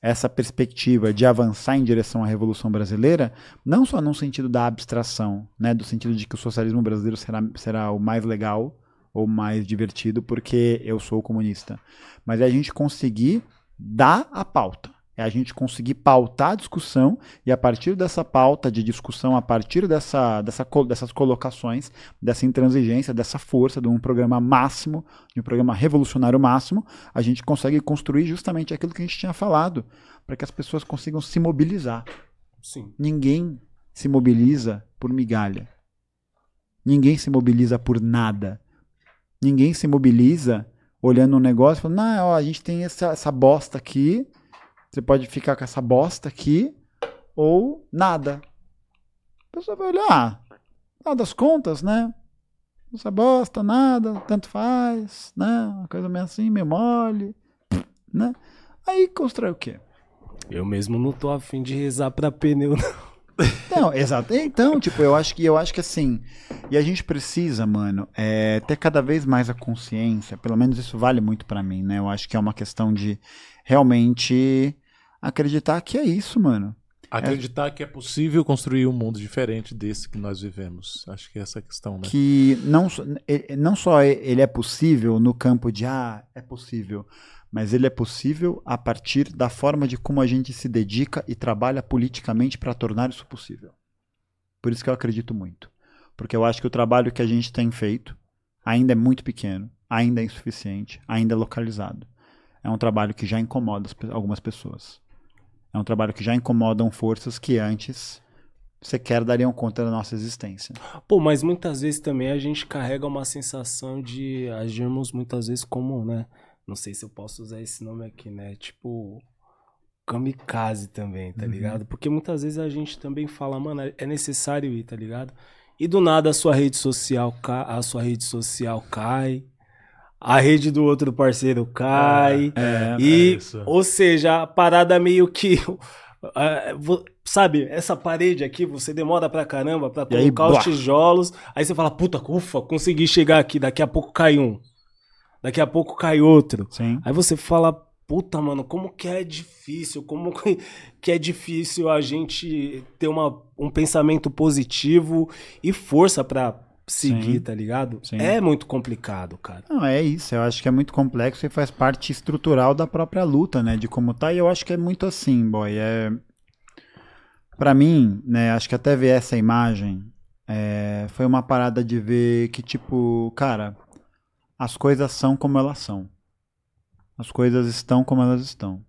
essa perspectiva de avançar em direção à Revolução Brasileira, não só no sentido da abstração, né, do sentido de que o socialismo brasileiro será, será o mais legal ou mais divertido porque eu sou comunista, mas é a gente conseguir dar a pauta. É a gente conseguir pautar a discussão e a partir dessa pauta de discussão, a partir dessa, dessa, dessas colocações, dessa intransigência, dessa força, de um programa máximo, de um programa revolucionário máximo, a gente consegue construir justamente aquilo que a gente tinha falado, para que as pessoas consigam se mobilizar. Sim. Ninguém se mobiliza por migalha. Ninguém se mobiliza por nada. Ninguém se mobiliza olhando um negócio e falando, não, ó, a gente tem essa, essa bosta aqui, você pode ficar com essa bosta aqui ou nada. A pessoa vai olhar, ah, das contas, né? Essa bosta, nada, tanto faz, né? Uma coisa meio assim, meio mole, né? Aí constrói o quê? Eu mesmo não tô afim de rezar pra pneu, não. Não, exato. Então, tipo, eu acho que eu acho que assim, e a gente precisa, mano, é, ter cada vez mais a consciência, pelo menos isso vale muito para mim, né? Eu acho que é uma questão de realmente acreditar que é isso, mano. Acreditar é... que é possível construir um mundo diferente desse que nós vivemos. Acho que é essa a questão, né? Que não, não só ele é possível no campo de, ah, é possível, mas ele é possível a partir da forma de como a gente se dedica e trabalha politicamente para tornar isso possível. Por isso que eu acredito muito. Porque eu acho que o trabalho que a gente tem feito ainda é muito pequeno, ainda é insuficiente, ainda é localizado. É um trabalho que já incomoda algumas pessoas. É um trabalho que já incomodam forças que antes sequer dariam conta da nossa existência. Pô, mas muitas vezes também a gente carrega uma sensação de agirmos muitas vezes como, né? Não sei se eu posso usar esse nome aqui, né? Tipo, kamikaze também, tá uhum. ligado? Porque muitas vezes a gente também fala, mano, é necessário ir, tá ligado? E do nada a sua rede social, a sua rede social cai, a rede do outro parceiro cai. É, é, e, é ou seja, a parada meio que. Uh, sabe, essa parede aqui, você demora pra caramba pra colocar aí, os tijolos. Aí você fala, puta, ufa, consegui chegar aqui, daqui a pouco cai um. Daqui a pouco cai outro. Sim. Aí você fala, puta, mano, como que é difícil, como que é difícil a gente ter uma, um pensamento positivo e força para seguir, Sim. tá ligado? Sim. É muito complicado, cara. Não, é isso. Eu acho que é muito complexo e faz parte estrutural da própria luta, né? De como tá. E eu acho que é muito assim, boy. É... Pra mim, né? Acho que até ver essa imagem é... foi uma parada de ver que, tipo, cara, as coisas são como elas são. As coisas estão como elas estão.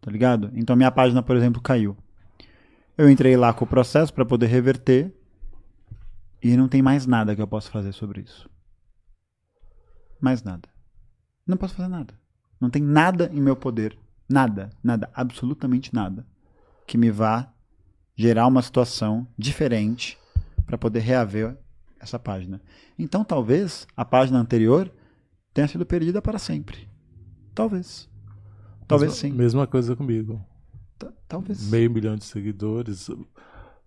Tá ligado? Então minha página, por exemplo, caiu. Eu entrei lá com o processo para poder reverter e não tem mais nada que eu possa fazer sobre isso. Mais nada. Não posso fazer nada. Não tem nada em meu poder. Nada, nada, absolutamente nada que me vá gerar uma situação diferente para poder reaver essa página. Então talvez a página anterior tenha sido perdida para sempre. Talvez. Talvez mesma, sim. Mesma coisa comigo. Ta- Talvez. Meio milhão de seguidores,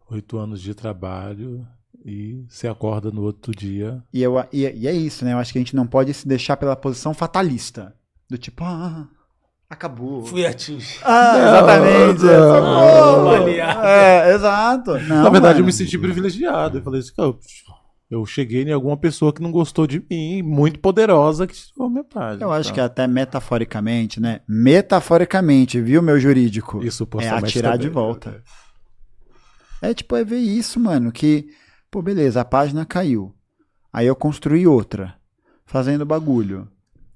oito anos de trabalho e você acorda no outro dia. E, eu, e, e é isso, né? Eu acho que a gente não pode se deixar pela posição fatalista. Do tipo, ah, acabou. Fui atingido. Ah, exatamente. Não, essa não, baleado. É, exato. Não, Na verdade, eu mano. me senti privilegiado. Eu falei assim, "Cara, eu cheguei em alguma pessoa que não gostou de mim, muito poderosa, que tirou página. Eu acho Tá. que até metaforicamente, né? Metaforicamente, viu, meu jurídico? E É atirar também. de volta. É tipo, é ver isso, mano, que, pô, beleza, a página caiu. Aí eu construí outra, fazendo bagulho.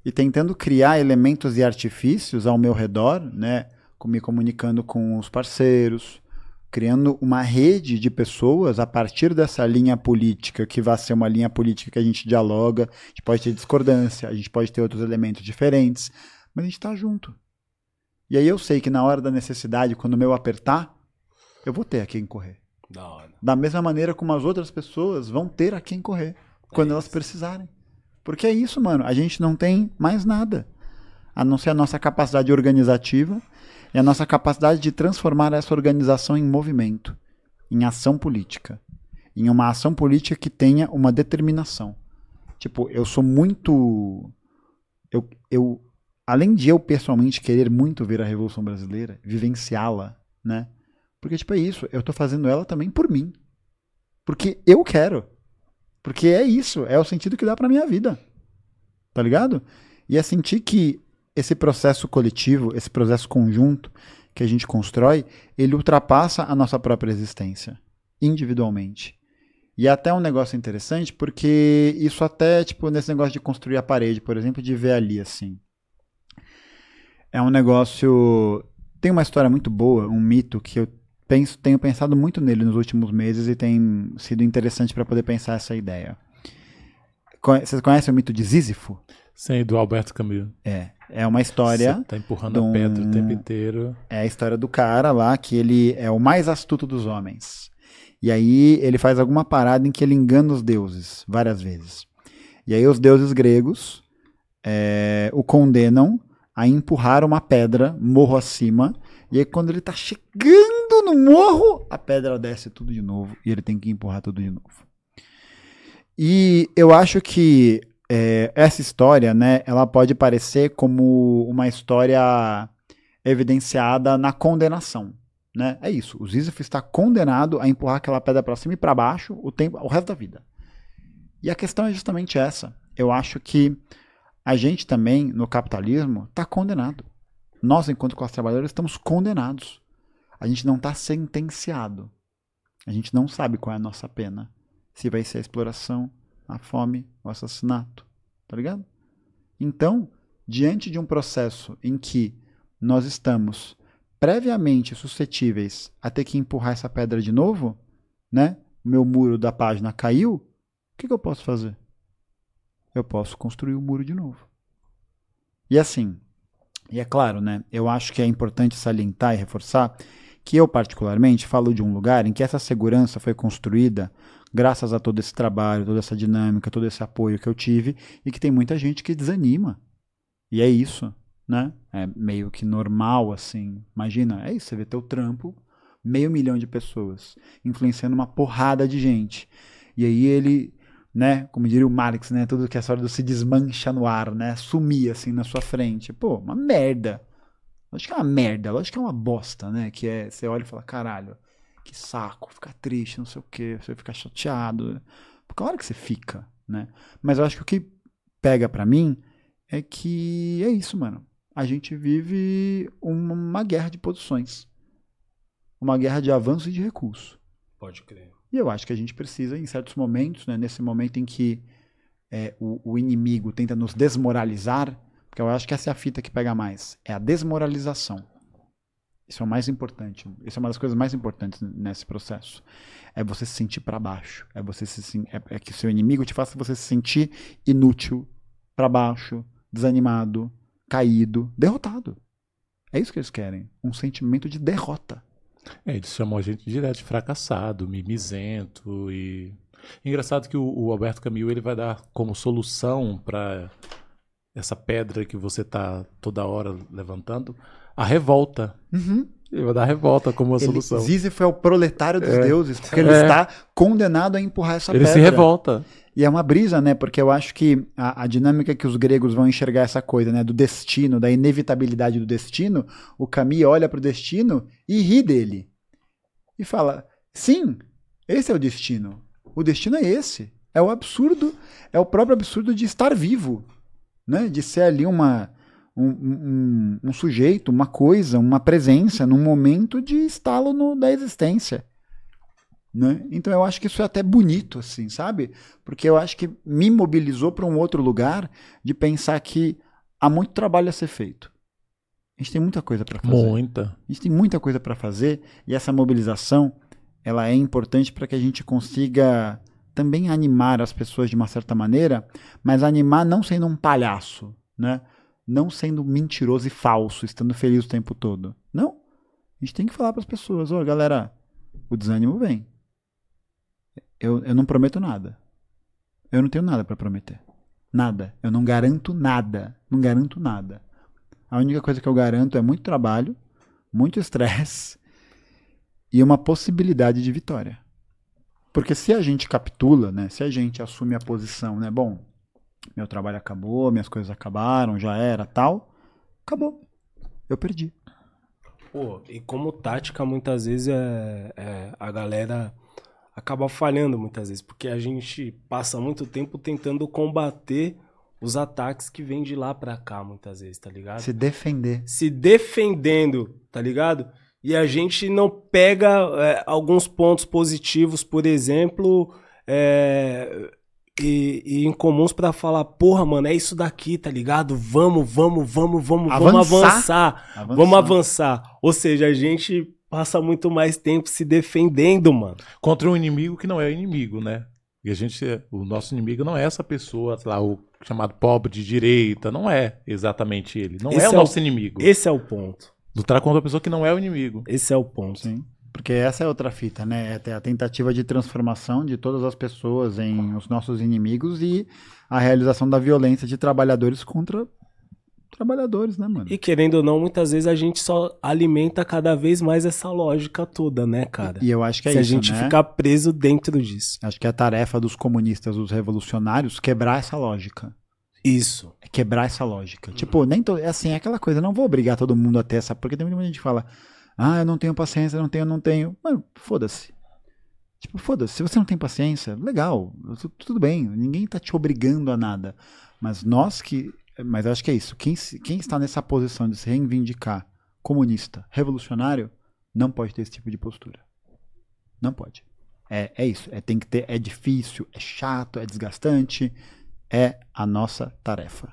E tentando criar elementos e artifícios ao meu redor, né? Me comunicando com os parceiros, criando uma rede de pessoas a partir dessa linha política, que vai ser uma linha política que a gente dialoga, a gente pode ter discordância, a gente pode ter outros elementos diferentes, mas a gente tá junto. E aí eu sei que na hora da necessidade, quando o meu apertar, eu vou ter a quem correr. Da hora. Da mesma maneira como as outras pessoas vão ter a quem correr quando elas precisarem. Porque é isso, mano. A gente não tem mais nada. A não ser a nossa capacidade organizativa e a nossa capacidade de transformar essa organização em movimento, em ação política. Em uma ação política que tenha uma determinação. Tipo, eu sou muito. Eu, eu, além de eu pessoalmente querer muito ver a Revolução Brasileira, vivenciá-la, né? Porque, tipo, é isso. Eu tô fazendo ela também por mim. Porque eu quero. Porque é isso. É o sentido que dá pra minha vida. Tá ligado? E é sentir que esse processo coletivo, esse processo conjunto que a gente constrói, ele ultrapassa a nossa própria existência. Individualmente. E é até um negócio interessante, porque isso até, tipo, nesse negócio de construir a parede, por exemplo, de ver ali, assim. É um negócio. Tem uma história muito boa, um mito que eu penso, tenho pensado muito nele nos últimos meses e tem sido interessante para poder pensar essa ideia. Vocês conhecem o mito de Sísifo? Sim, do Alberto Camus. É. É uma história. Você tá empurrando um- a pedra o tempo inteiro. É a história do cara lá, que ele é o mais astuto dos homens. E aí ele faz alguma parada em que ele engana os deuses várias vezes. E aí os deuses gregos é, o condenam a empurrar uma pedra morro acima. E aí quando ele tá chegando no morro, a pedra desce tudo de novo e ele tem que empurrar tudo de novo. E eu acho que é, essa história, né, ela pode parecer como uma história evidenciada na condenação. Né? É isso. O Sísifo está condenado a empurrar aquela pedra para cima e para baixo o, tempo, o resto da vida. E a questão é justamente essa. Eu acho que a gente também, no capitalismo, está condenado. Nós, enquanto classe trabalhadora, estamos condenados. A gente não está sentenciado. A gente não sabe qual é a nossa pena. Se vai ser a exploração, a fome, o assassinato. Tá ligado? Então, diante de um processo em que nós estamos previamente suscetíveis a ter que empurrar essa pedra de novo, né? Meu muro da página caiu. O que, que eu posso fazer? Eu posso construir o muro de novo. E assim, e é claro, né? Eu acho que é importante salientar e reforçar que eu, particularmente, falo de um lugar em que essa segurança foi construída graças a todo esse trabalho, toda essa dinâmica, todo esse apoio que eu tive e que tem muita gente que desanima. E é isso, né? É meio que normal, assim. Imagina, é isso, você vê teu trampo, meio milhão de pessoas, influenciando uma porrada de gente. E aí ele, né, como diria o Marx, né, tudo que é história do se desmancha no ar, né, sumir assim na sua frente. Pô, uma merda. Lógico que é uma merda, lógico que é uma bosta, né, que é, você olha e fala, caralho, que saco, ficar triste, não sei o quê, você fica chateado. Claro que você fica, né? Mas eu acho que o que pega pra mim é que é isso, mano. A gente vive uma guerra de posições. Uma guerra de avanço e de recurso. Pode crer. E eu acho que a gente precisa, em certos momentos, né, nesse momento em que é, o, o inimigo tenta nos desmoralizar, porque eu acho que essa é a fita que pega mais, é a desmoralização. Isso é o mais importante. Isso é uma das coisas mais importantes nesse processo. É você se sentir para baixo. É você se é, é que seu inimigo te faça você se sentir inútil, para baixo, desanimado, caído, derrotado. É isso que eles querem, um sentimento de derrota. É, eles chamam a gente direto de fracassado, mimizento e Engraçado que o, o Alberto Camus ele vai dar como solução para essa pedra que você tá toda hora levantando a revolta. Uhum. Ele vai dar a revolta como uma Ele, solução. Sísifo é o proletário dos É. deuses, porque ele É. está condenado a empurrar essa Ele pedra. se revolta. E é uma brisa, né? Porque eu acho que a, a dinâmica que os gregos vão enxergar essa coisa, né? Do destino, da inevitabilidade do destino, o Camus olha pro destino e ri dele. E fala: sim, esse é o destino. O destino é esse. É o absurdo, é o próprio absurdo de estar vivo, né? De ser ali uma. Um, um- um sujeito, uma coisa, uma presença num momento de estalo no- da existência. Né? Então eu acho que isso é até bonito, assim, sabe? Porque eu acho que me mobilizou para um outro lugar de pensar que há muito trabalho a ser feito. A gente tem muita coisa para fazer. Muita. A gente tem muita coisa para fazer e essa mobilização ela é importante para que a gente consiga também animar as pessoas de uma certa maneira, mas animar não sendo um palhaço, né? Não sendo mentiroso e falso, estando feliz o tempo todo. Não. A gente tem que falar para as pessoas, ó, galera, o desânimo vem. Eu, eu não prometo nada. Eu não tenho nada para prometer. Nada. Eu não garanto nada. Não garanto nada. A única coisa que eu garanto é muito trabalho, muito estresse e uma possibilidade de vitória. Porque se a gente capitula, né, se a gente assume a posição, né, bom, meu trabalho acabou, minhas coisas acabaram, já era, tal, acabou. Eu perdi. Pô, e como tática, muitas vezes é, é, a galera acaba falhando muitas vezes, porque a gente passa muito tempo tentando combater os ataques que vêm de lá pra cá, muitas vezes, tá ligado? Se defender. se defendendo, tá ligado? E a gente não pega é, alguns pontos positivos, por exemplo, é, e, e incomuns pra falar, porra, mano, é isso daqui, tá ligado? Vamos, vamos, vamos, vamos, vamos Avançar. avançar. Avançar. Vamos avançar. Ou seja, a gente passa muito mais tempo se defendendo, mano. Contra um inimigo que não é inimigo, né? E a gente, o nosso inimigo não é essa pessoa lá, o chamado pobre de direita, não é exatamente ele. Não Esse é o é o- nosso inimigo. Esse é o ponto. Lutar contra uma pessoa que não é o inimigo. Esse é o ponto. Sim. Porque essa é outra fita, né? É a tentativa de transformação de todas as pessoas em os nossos inimigos e a realização da violência de trabalhadores contra trabalhadores, né, mano? E querendo ou não, muitas vezes a gente só alimenta cada vez mais essa lógica toda, né, cara? E eu acho que é Se isso, a gente né? ficar preso dentro disso. Acho que é a tarefa dos comunistas, dos revolucionários, quebrar essa lógica. Isso. É quebrar essa lógica. Tipo, nem to... é assim, é aquela coisa, não vou obrigar todo mundo a ter essa, porque tem muita gente que fala, ah, eu não tenho paciência, não tenho, não tenho. Mano, foda-se. Tipo, foda-se, se você não tem paciência, legal, tu- tudo bem, ninguém tá te obrigando a nada. Mas nós que. Mas acho que é isso. Quem, quem está nessa posição de se reivindicar comunista, revolucionário, não pode ter esse tipo de postura. Não pode. É, é isso. É, tem que ter, é difícil, é chato, é desgastante. É a nossa tarefa.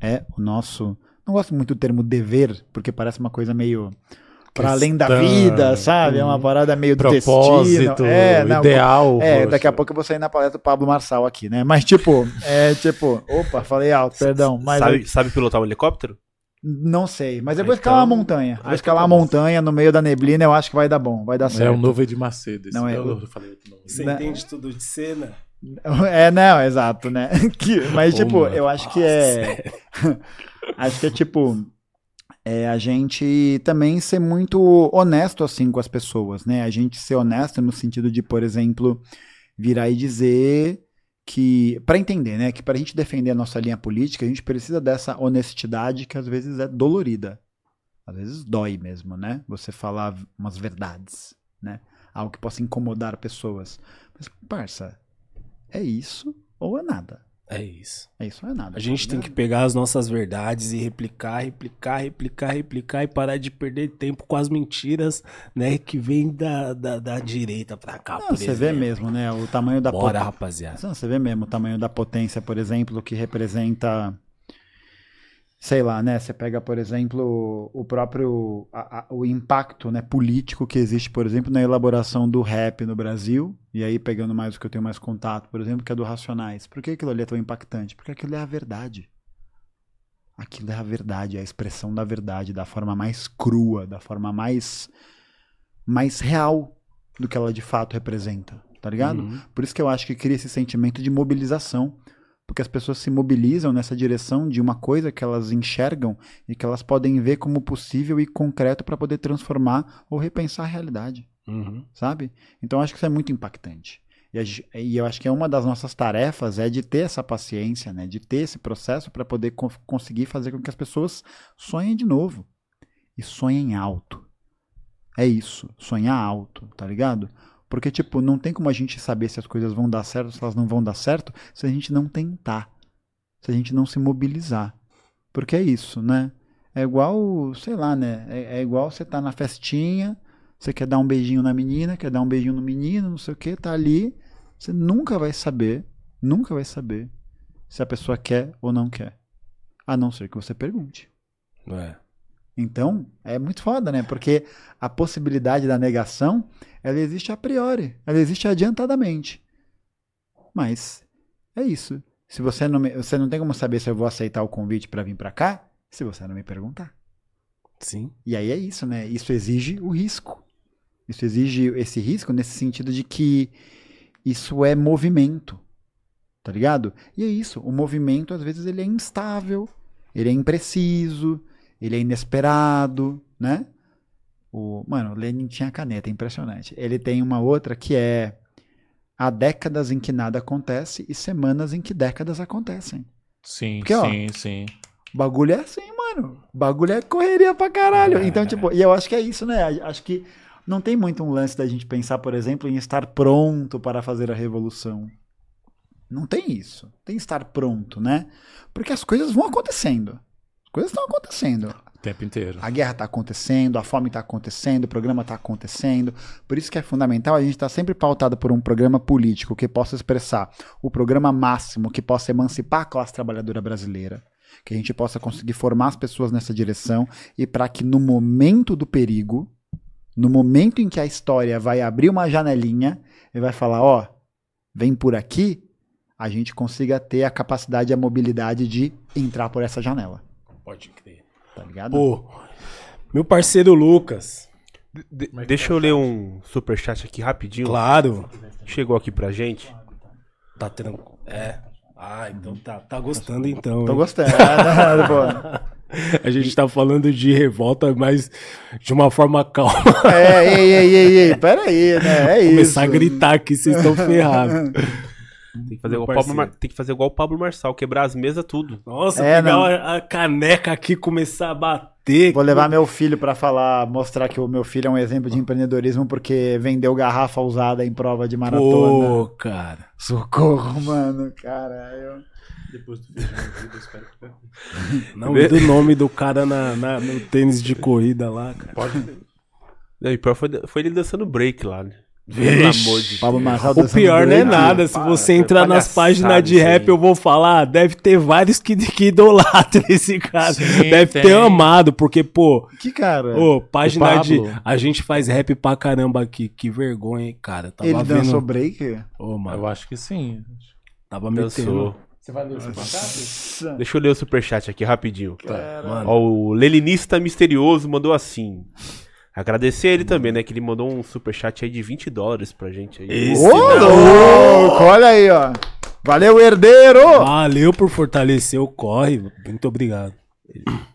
É o nosso. Não gosto muito do termo dever, porque parece uma coisa meio. Para além da vida, sabe? É uma parada meio do destino. É, não, ideal. é, poxa. daqui a pouco eu vou sair na palestra do Pablo Marçal aqui, né? Mas tipo, é tipo, opa, falei alto, perdão, mas sabe, sabe pilotar um helicóptero? não sei, mas eu vou Então- escalar uma montanha. Vou escalar então uma montanha no meio da neblina, eu acho que vai dar bom, vai dar É certo. o novo Edir Macedo. esse. Não, é Eu- o- eu falei outro nome. Você Né? entende tudo de cena? É, não, exato, né? Que- mas, tipo, mano. eu acho que é. acho que é tipo. É a gente também ser muito honesto assim com as pessoas, né? A gente ser honesto no sentido de, por exemplo, virar e dizer que. Pra entender, né? Que pra gente defender a nossa linha política, a gente precisa dessa honestidade que às vezes é dolorida. Às vezes dói mesmo, né? Você falar umas verdades, né? Algo que possa incomodar pessoas. Mas, parça, é isso ou é nada. É isso. É isso ou é nada. A gente tem que pegar as nossas verdades e replicar, replicar, replicar, replicar e parar de perder tempo com as mentiras, né? Que vem da, da, da direita pra cá. Não, você vê exemplo. mesmo, né? O tamanho da Bora, potência. rapaziada. Não, Você vê mesmo o tamanho da potência, por exemplo, que representa. Sei lá, né? Você pega, por exemplo, o próprio. a- a- o impacto né, político que existe, por exemplo, na elaboração do rap no Brasil. E aí, pegando mais o que eu tenho mais contato, por exemplo, que é do Racionais. Por que aquilo ali é tão impactante? Porque aquilo é a verdade. Aquilo é a verdade, é a expressão da verdade, da forma mais crua, da forma mais, mais real do que ela de fato representa. tá ligado? Uhum. Por isso que eu acho que cria esse sentimento de mobilização. Porque as pessoas se mobilizam nessa direção de uma coisa que elas enxergam e que elas podem ver como possível e concreto para poder transformar ou repensar a realidade, Uhum. sabe? Então acho que isso é muito impactante. E, e eu acho que é uma das nossas tarefas é de ter essa paciência, né? De ter esse processo para poder co- conseguir fazer com que as pessoas sonhem de novo. E sonhem alto. É isso, sonhar alto, tá ligado? Porque, tipo, não tem como a gente saber se as coisas vão dar certo, se elas não vão dar certo, se a gente não tentar. Se a gente não se mobilizar. Porque é isso, né? É igual, sei lá, né? É, é igual você tá na festinha, você quer dar um beijinho na menina, quer dar um beijinho no menino, não sei o que, tá ali. Você nunca vai saber, nunca vai saber se a pessoa quer ou não quer. A não ser que você pergunte. É. Então, é muito foda, né? Porque a possibilidade da negação, ela existe a priori, ela existe adiantadamente. Mas é isso. Se você não me, você não tem como saber se eu vou aceitar o convite para vir para cá, se você não me perguntar. Sim. E aí é isso, né? Isso exige o risco. Isso exige esse risco nesse sentido de que isso é movimento. Tá ligado? E é isso. O movimento, às vezes, ele é instável, ele é impreciso, ele é inesperado, né? O, mano, o Lenin tinha caneta, é impressionante. Ele tem uma outra que é há décadas em que nada acontece e semanas em que décadas acontecem. Sim, Porque, ó, sim, sim. O bagulho é assim, mano. O bagulho é correria pra caralho. É. Então, tipo, e eu acho que é isso, né? Acho que não tem muito um lance da gente pensar, por exemplo, em estar pronto para fazer a revolução. Não tem isso. Tem estar pronto, né? Porque as coisas vão acontecendo. As coisas estão acontecendo. Tempo inteiro. A guerra está acontecendo, a fome está acontecendo, o programa está acontecendo. Por isso que é fundamental a gente estar sempre pautado por um programa político que possa expressar o programa máximo, que possa emancipar a classe trabalhadora brasileira, que a gente possa conseguir formar as pessoas nessa direção e para que no momento do perigo, no momento em que a história vai abrir uma janelinha e vai falar, ó, vem por aqui, a gente consiga ter a capacidade e a mobilidade de entrar por essa janela, Pode crer. Tá ligado? Pô, meu parceiro Lucas. De- deixa eu ler um superchat aqui rapidinho. Claro. Chegou aqui pra gente. Tá tranquilo. É. Ah, então tá, tá gostando então. Tô hein? gostando. pô. A gente tá falando de revolta, mas de uma forma calma. É, ei, ei, ei, ei, peraí, né? É isso. Começar a gritar aqui, vocês estão ferrados. Tem que, fazer igual o Pablo. Mar- tem que fazer igual o Pablo Marçal, quebrar as mesas tudo. Nossa, É, pegar a, caneca aqui e começar a bater. Vou levar meu filho pra falar, mostrar que o meu filho é um exemplo de empreendedorismo porque vendeu garrafa usada em prova de maratona. Pô, cara. Socorro, mano, caralho. Depois do vídeo eu espero que... Não, do nome do cara na, na- no tênis de corrida lá, cara. Pode... Não, e pior foi, foi ele dançando break lá, né? Vixe. Pelo amor de Pablo Deus. Marçal O pior não é nada. Se para, você é entrar nas páginas de rap, eu vou falar, ah, deve ter vários que, que idolatram esse cara. Sim, deve tem. ter amado, porque, pô, Que cara? ô, página O de. A gente faz rap pra caramba aqui. Que vergonha, hein, cara. Tava Ele vendo. dançou break? Ô, mano, Eu acho que sim. tava metendo. Dançou. Você vai ler o superchat? Deixa eu ler o superchat aqui rapidinho. Mano, Ó, o Leninista Misterioso mandou assim. Agradecer ele também, né? Que ele mandou um superchat aí de 20 dólares pra gente aí. Esse Ô, louco! Olha aí, ó. Valeu, herdeiro! valeu por fortalecer o corre. Muito obrigado.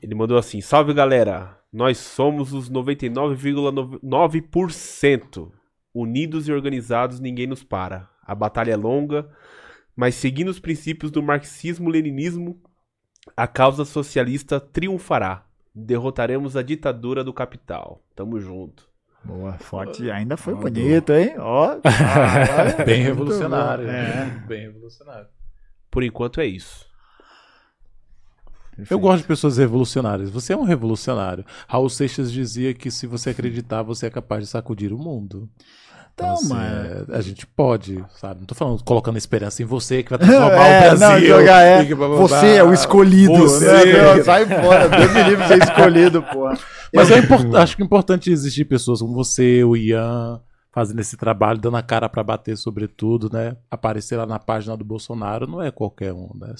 Ele mandou assim: Salve galera, nós somos os 99,9%. Unidos e organizados, ninguém nos para. A batalha é longa, mas seguindo os princípios do marxismo-leninismo, a causa socialista triunfará. Derrotaremos a ditadura do capital. Tamo junto. Boa, forte. Ainda foi Mandou. bonito, hein? Ó. Bem revolucionário. né? É. Bem revolucionário. Por enquanto é isso. Eu gosto de pessoas revolucionárias. Você é um revolucionário. Raul Seixas dizia que se você acreditar, você é capaz de sacudir o mundo. Então, assim, mano. é, a gente pode, sabe? Não tô falando colocando esperança em você que vai transformar É, o Brasil. não, jogar é. Você é o escolhido. Você. Meu, sai fora. Deus me livre de ser escolhido, porra. Mas é import- acho que é importante existir pessoas como você, o Ian, fazendo esse trabalho, dando a cara pra bater sobre tudo, né? Aparecer lá na página do Bolsonaro não é qualquer um, né?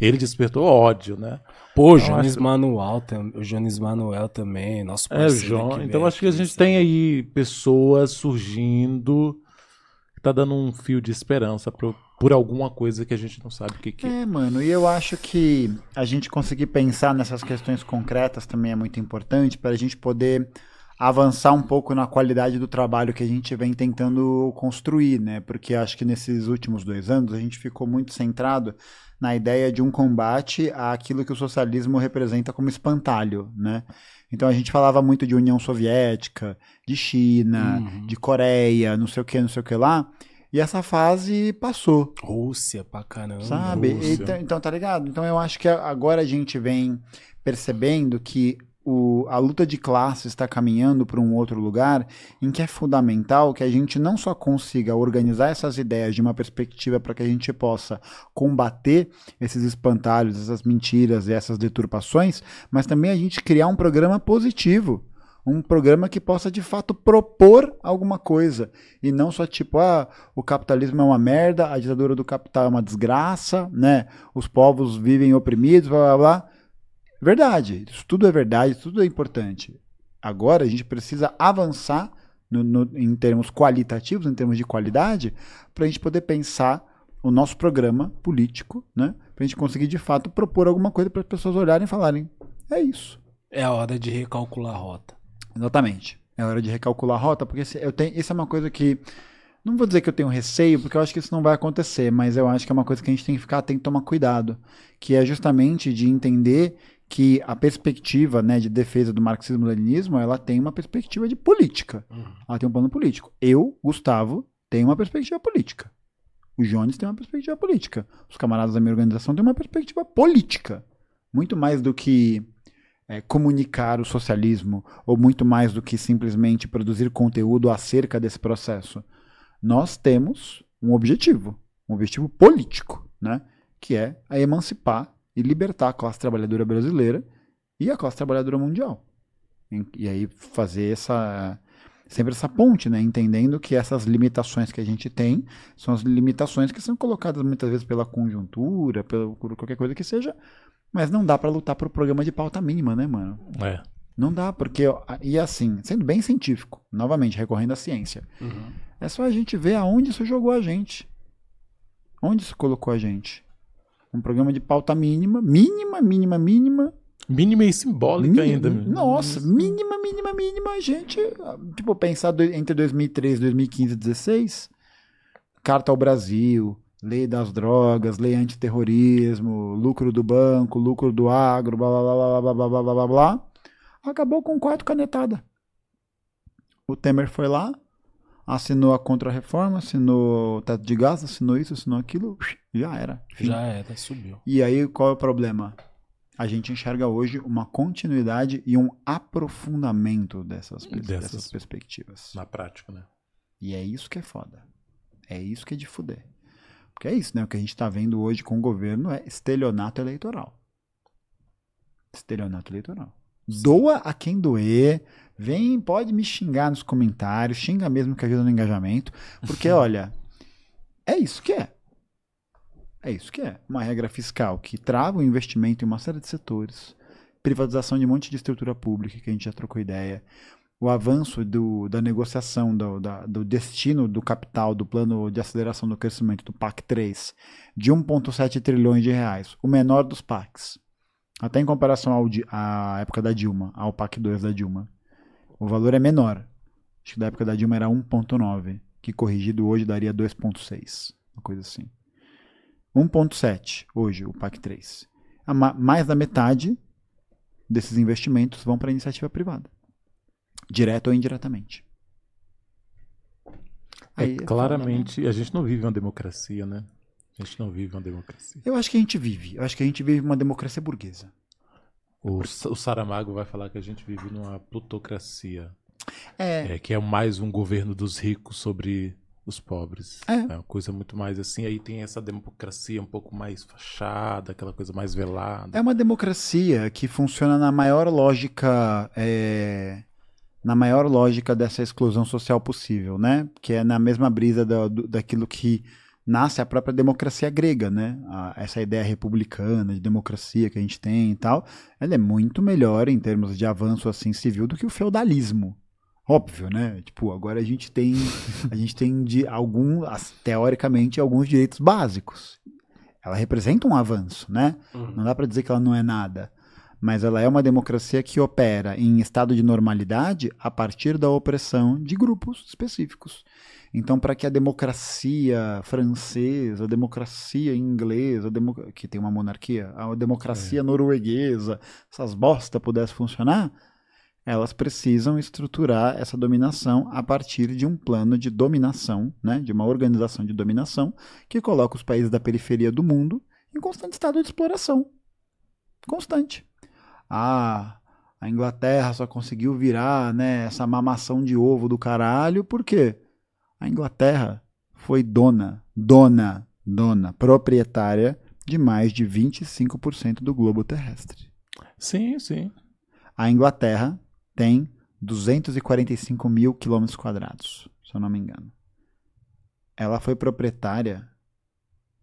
Ele despertou ódio, né? Pô, o Então, Jones acho- Manuel, o Jones Manuel também, nosso É, o parceiro. João. que Então acho que a gente sabe? tem aí pessoas surgindo tá dando um fio de esperança pro, por alguma coisa que a gente não sabe o que, que é. É, mano, e eu acho que a gente conseguir pensar nessas questões concretas também é muito importante para a gente poder avançar um pouco na qualidade do trabalho que a gente vem tentando construir, né? Porque acho que nesses últimos dois anos a gente ficou muito centrado na ideia de um combate àquilo que o socialismo representa como espantalho, né? Então a gente falava muito de União Soviética, de China, Uhum. de Coreia, não sei o que, não sei o que lá. E essa fase passou, Rússia pra caramba. sabe? Rússia. Então, então, tá ligado? Então eu acho que agora a gente vem percebendo que o, a luta de classe está caminhando para um outro lugar em que é fundamental que a gente não só consiga organizar essas ideias de uma perspectiva para que a gente possa combater esses espantalhos, essas mentiras e essas deturpações, mas também a gente criar um programa positivo. Um programa que possa de fato propor alguma coisa. E não só tipo, ah, o capitalismo é uma merda, a ditadura do capital é uma desgraça, né? Os povos vivem oprimidos, blá blá blá. Verdade, isso tudo é verdade, isso tudo é importante. Agora a gente precisa avançar no- no- em termos qualitativos, em termos de qualidade, para a gente poder pensar o nosso programa político, né? Para a gente conseguir de fato propor alguma coisa para as pessoas olharem e falarem: é isso. É a hora de recalcular a rota. Exatamente. É hora de recalcular a rota, porque se- eu tenho, isso é uma coisa que. Não vou dizer que eu tenho receio, porque eu acho que isso não vai acontecer, mas eu acho que é uma coisa que a gente tem que ficar, tem que tomar cuidado. Que é justamente de entender que a perspectiva né, de defesa do marxismo-leninismo ela tem uma perspectiva de política. Ela tem um plano político. Eu, Gustavo, tenho uma perspectiva política. O Jones tem uma perspectiva política. Os camaradas da minha organização têm uma perspectiva política. Muito mais do que é, comunicar o socialismo, ou muito mais do que simplesmente produzir conteúdo acerca desse processo. Nós temos um objetivo, um objetivo político, né? que é a emancipar e libertar a classe trabalhadora brasileira e a classe trabalhadora mundial. E, e aí fazer essa sempre essa ponte, né? entendendo que essas limitações que a gente tem são as limitações que são colocadas muitas vezes pela conjuntura, pela, por qualquer coisa que seja, mas não dá para lutar por programa de pauta mínima, né, mano? É. Não dá, porque. E assim, sendo bem científico, novamente, recorrendo à ciência, é só a gente ver aonde isso jogou a gente. Onde isso colocou a gente? Um programa de pauta mínima, mínima, mínima, mínima. Mínima e simbólica mínima- ainda. Nossa, mínima, mínima, mínima. A gente, tipo, pensar entre 2013 e 2015 e 2016, Carta ao Brasil, Lei das Drogas, Lei Antiterrorismo, lucro do banco, lucro do agro, blá blá blá blá blá blá blá blá blá. Acabou com quatro canetada. O Temer foi lá, assinou a contra-reforma, assinou o teto de gás, assinou isso, assinou aquilo, já era. Já era, subiu. E aí, qual é o problema? A gente enxerga hoje uma continuidade e um aprofundamento dessas, Dessas. dessas perspectivas. Na prática, né? E é isso que é foda. É isso que é de fuder. Porque é isso, né? O que a gente tá vendo hoje com o governo é estelionato eleitoral. Estelionato eleitoral. Doa a quem doer. Vem, pode me xingar nos comentários. Xinga mesmo que ajuda no engajamento. Porque, olha, é isso que é. É isso que é. Uma regra fiscal que trava o investimento em uma série de setores. Privatização de um monte de estrutura pública que a gente já trocou ideia o avanço do, da negociação do, da- do destino do capital do plano de aceleração do crescimento do PAC 3 de 1,7 trilhões de reais, o menor dos PACs, até em comparação ao, à época da Dilma, ao PAC 2 da Dilma. O valor é menor. Acho que da época da Dilma era 1,9, que corrigido hoje daria 2,6, uma coisa assim. 1,7 hoje, o PAC 3. A ma- mais da metade desses investimentos vão para a iniciativa privada direto ou indiretamente. É, Aí é claramente, a gente não vive uma democracia, né? A gente não vive uma democracia. Eu acho que a gente vive. Eu acho que a gente vive uma democracia burguesa. O, o Saramago vai falar que a gente vive numa plutocracia. É, É, que é mais um governo dos ricos sobre os pobres. É. uma coisa muito mais assim. Aí tem essa democracia um pouco mais fachada, aquela coisa mais velada. é uma democracia que funciona na maior lógica. é, na maior lógica dessa exclusão social possível, né? Que é na mesma brisa da, do- daquilo que nasce a própria democracia grega, né? A- essa ideia republicana de democracia que a gente tem e tal, ela é muito melhor em termos de avanço assim civil do que o feudalismo. Óbvio, né? Tipo, agora a gente tem, a gente tem de algum, teoricamente, alguns direitos básicos. Ela representa um avanço, né? Não dá pra dizer que ela não é nada. Mas ela é uma democracia que opera em estado de normalidade a partir da opressão de grupos específicos. Então, para que a democracia francesa, a democracia inglesa, a demo- que tem uma monarquia, a democracia norueguesa, essas bosta pudesse funcionar, elas precisam estruturar essa dominação a partir de um plano de dominação, né, de uma organização de dominação que coloca os países da periferia do mundo em constante estado de exploração. Constante. Ah, a Inglaterra só conseguiu virar né, essa mamação de ovo do caralho, por quê? A Inglaterra foi dona, dona, dona, proprietária de mais de 25% do globo terrestre. Sim, sim. A Inglaterra tem 245 mil quilômetros quadrados, se eu não me engano. Ela foi proprietária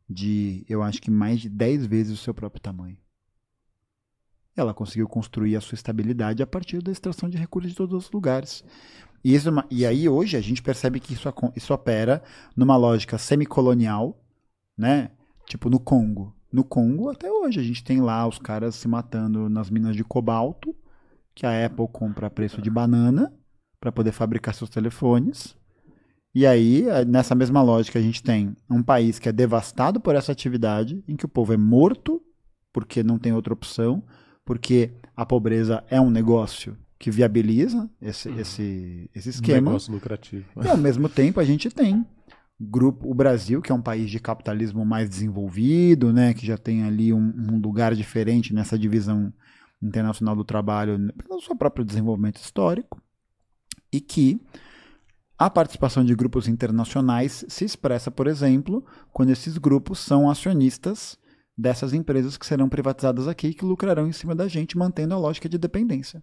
de, eu acho que mais de 10 vezes o seu próprio tamanho. Ela conseguiu construir a sua estabilidade a partir da extração de recursos de todos os lugares. E, isso é e aí hoje a gente percebe que isso, isso opera numa lógica semicolonial, né? Tipo no Congo. No Congo, até hoje, a gente tem lá os caras se matando nas minas de cobalto, que a Apple compra a preço de banana para poder fabricar seus telefones. E aí, nessa mesma lógica, a gente tem um país que é devastado por essa atividade, em que o povo é morto, porque não tem outra opção, porque a pobreza é um negócio que viabiliza esse, esse, esse esquema. Um negócio lucrativo. E ao mesmo tempo a gente tem grupo, o Brasil, que é um país de capitalismo mais desenvolvido, né, que já tem ali um, um lugar diferente nessa divisão internacional do trabalho né, pelo seu próprio desenvolvimento histórico, e que a participação de grupos internacionais se expressa, por exemplo, quando esses grupos são acionistas dessas empresas que serão privatizadas aqui e que lucrarão em cima da gente, mantendo a lógica de dependência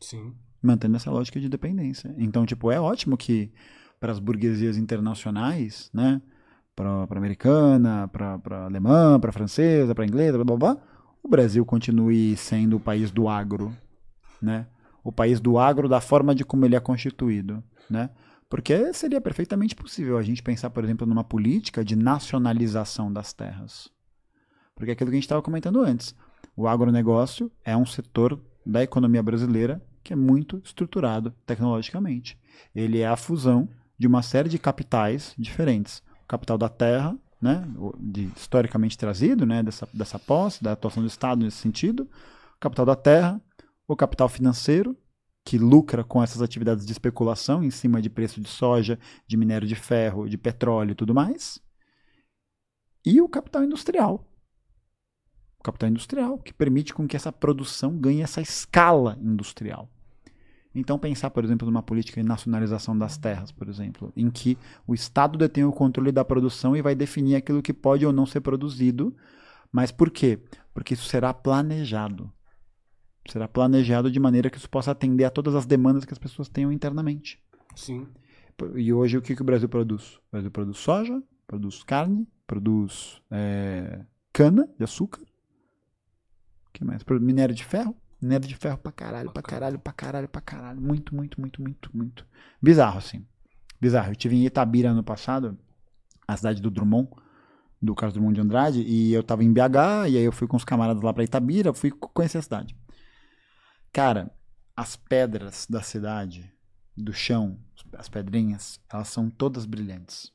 Sim. mantendo essa lógica de dependência. Então, tipo, é ótimo que para as burguesias internacionais, né, para a americana, para a alemã, para a francesa, para a inglesa, blá, blá, blá, o Brasil continue sendo o país do agro, né? O país do agro da forma de como ele é constituído, né? Porque seria perfeitamente possível a gente pensar, por exemplo, numa política de nacionalização das terras. Porque é aquilo que a gente estava comentando antes. O agronegócio é um setor da economia brasileira que é muito estruturado tecnologicamente. Ele é a fusão de uma série de capitais diferentes. O capital da terra, né, de, historicamente trazido, né, dessa, dessa posse, da atuação do Estado nesse sentido. O capital da terra, o capital financeiro, que lucra com essas atividades de especulação em cima de preço de soja, de minério de ferro, de petróleo e tudo mais. E o capital industrial, o capital industrial, que permite com que essa produção ganhe essa escala industrial. Então, pensar, por exemplo, numa política de nacionalização das terras, por exemplo, em que o Estado detém o controle da produção e vai definir aquilo que pode ou não ser produzido. Mas por quê? Porque isso será planejado. Será planejado de maneira que isso possa atender a todas as demandas que as pessoas tenham internamente. Sim. E hoje o que, que o Brasil produz? O Brasil produz soja, produz carne, produz é, cana de açúcar. O que mais? Minério de ferro. Minério de ferro pra caralho, pra caralho, pra caralho, pra caralho. Muito, muito, muito, muito, muito. Bizarro, assim. Bizarro. Eu tive em Itabira ano passado, a cidade do Drummond, do Carlos Drummond de Andrade, e eu tava em BH, e aí eu fui com os camaradas lá pra Itabira, fui conhecer a cidade. Cara, as pedras da cidade, do chão, as pedrinhas, elas são todas brilhantes.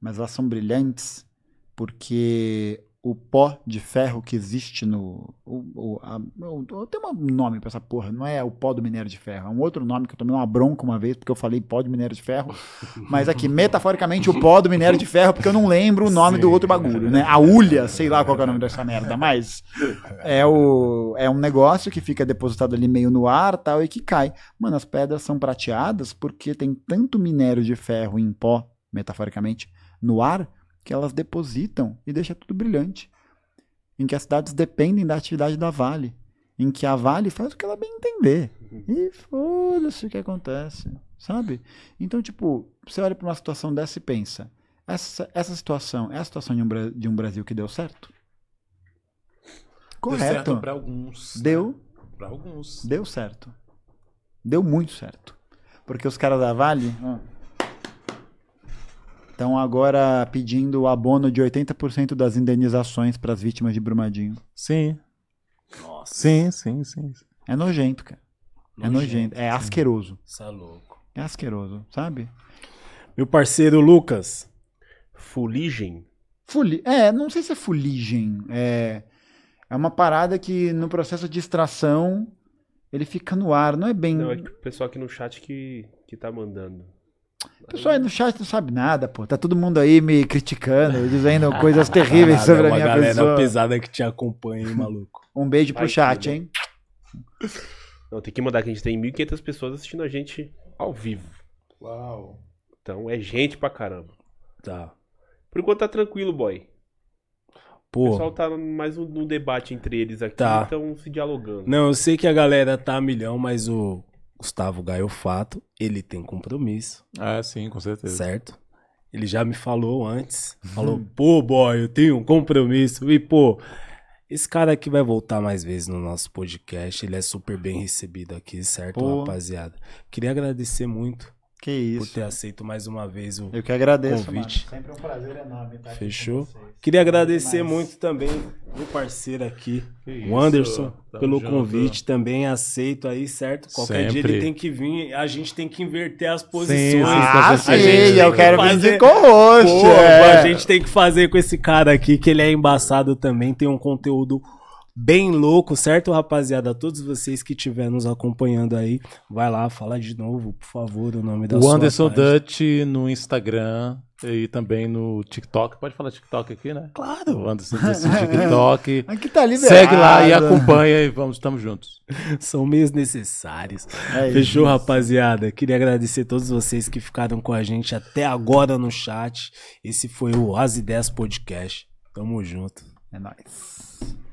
Mas elas são brilhantes porque o pó de ferro que existe no. O, o, a, o- tem um nome pra essa porra, não é o pó do minério de ferro, é um outro nome que eu tomei uma bronca uma vez porque eu falei pó de minério de ferro. Mas aqui, metaforicamente, o pó do minério de ferro, porque eu não lembro o nome do outro bagulho, né? A ulha, sei lá qual que é o nome dessa merda, mas é, o, é um negócio que fica depositado ali meio no ar tal e que cai. Mano, as pedras são prateadas porque tem tanto minério de ferro em pó, metaforicamente, no ar, que elas depositam e deixa tudo brilhante. Em que as cidades dependem da atividade da Vale. Em que a Vale faz o que ela bem entender. E foda-se o que acontece, sabe? Então, tipo, você olha para uma situação dessa e pensa: essa, essa situação é a situação de um, de um Brasil que deu certo? Deu certo Correto. pra alguns. Deu, Pra alguns. deu certo. Deu muito certo. Porque os caras da Vale estão agora pedindo o abono de 80% das indenizações para as vítimas de Brumadinho. Sim, Nossa. sim, sim, sim. É nojento, cara. É nojento. É asqueroso. Isso é louco. É asqueroso, sabe? Meu parceiro Lucas. Fuligem. Fuli... É, não sei se é fuligem. É... é uma parada que no processo de extração ele fica no ar. Não é bem. Não, é que o pessoal aqui no chat que, que tá mandando. O pessoal aí no chat não sabe nada, pô. Tá todo mundo aí me criticando, dizendo coisas terríveis sobre é a uma minha galera pessoa. pesada que te acompanha, hein, maluco. Um beijo pro Vai, chat, filho. hein? Não, tem que mandar que a gente tem 1.500 pessoas assistindo a gente ao vivo. Uau. Então é gente pra caramba. Tá. Por enquanto tá tranquilo, boy. O Pô. pessoal tá mais um, um debate entre eles aqui, Tá. então se dialogando. Não, eu sei que a galera tá a milhão, mas o Gustavo Gaiofato, ele tem compromisso, Ah, sim, com certeza. certo? Ele já me falou antes. Falou, pô, boy, eu tenho um compromisso. E, pô, esse cara aqui vai voltar mais vezes no nosso podcast. Ele é super bem recebido aqui, certo, Pô. rapaziada? Queria agradecer muito Que por isso. ter aceito mais uma vez o Eu que agradeço, convite. mano. Sempre um prazer enorme estar aqui Fechou? com vocês. Queria agradecer muito também meu parceiro aqui, Que o Anderson, pelo junto. convite. Também aceito aí, certo? Qualquer dia Sempre. ele tem que vir, a gente tem que inverter as posições. Ah, A sim, gente tem eu que quero vir fazer- de co-host. Pô, é. A gente tem que fazer com esse cara aqui, que ele é embaçado também, tem um conteúdo bem louco, certo, rapaziada? Todos vocês que estiverem nos acompanhando aí, vai lá, fala de novo, por favor, o nome da O sua Anderson página. Dutch no Instagram e também no TikTok. Pode falar TikTok aqui, né? Claro. O Anderson Dutch no TikTok. Aqui tá liberado. Segue lá e acompanha e vamos, estamos juntos. São meios necessários. É Fechou, isso. rapaziada? Queria agradecer a todos vocês que ficaram com a gente até agora no chat. Esse foi o As Ideias Podcast. Tamo junto. É nóis.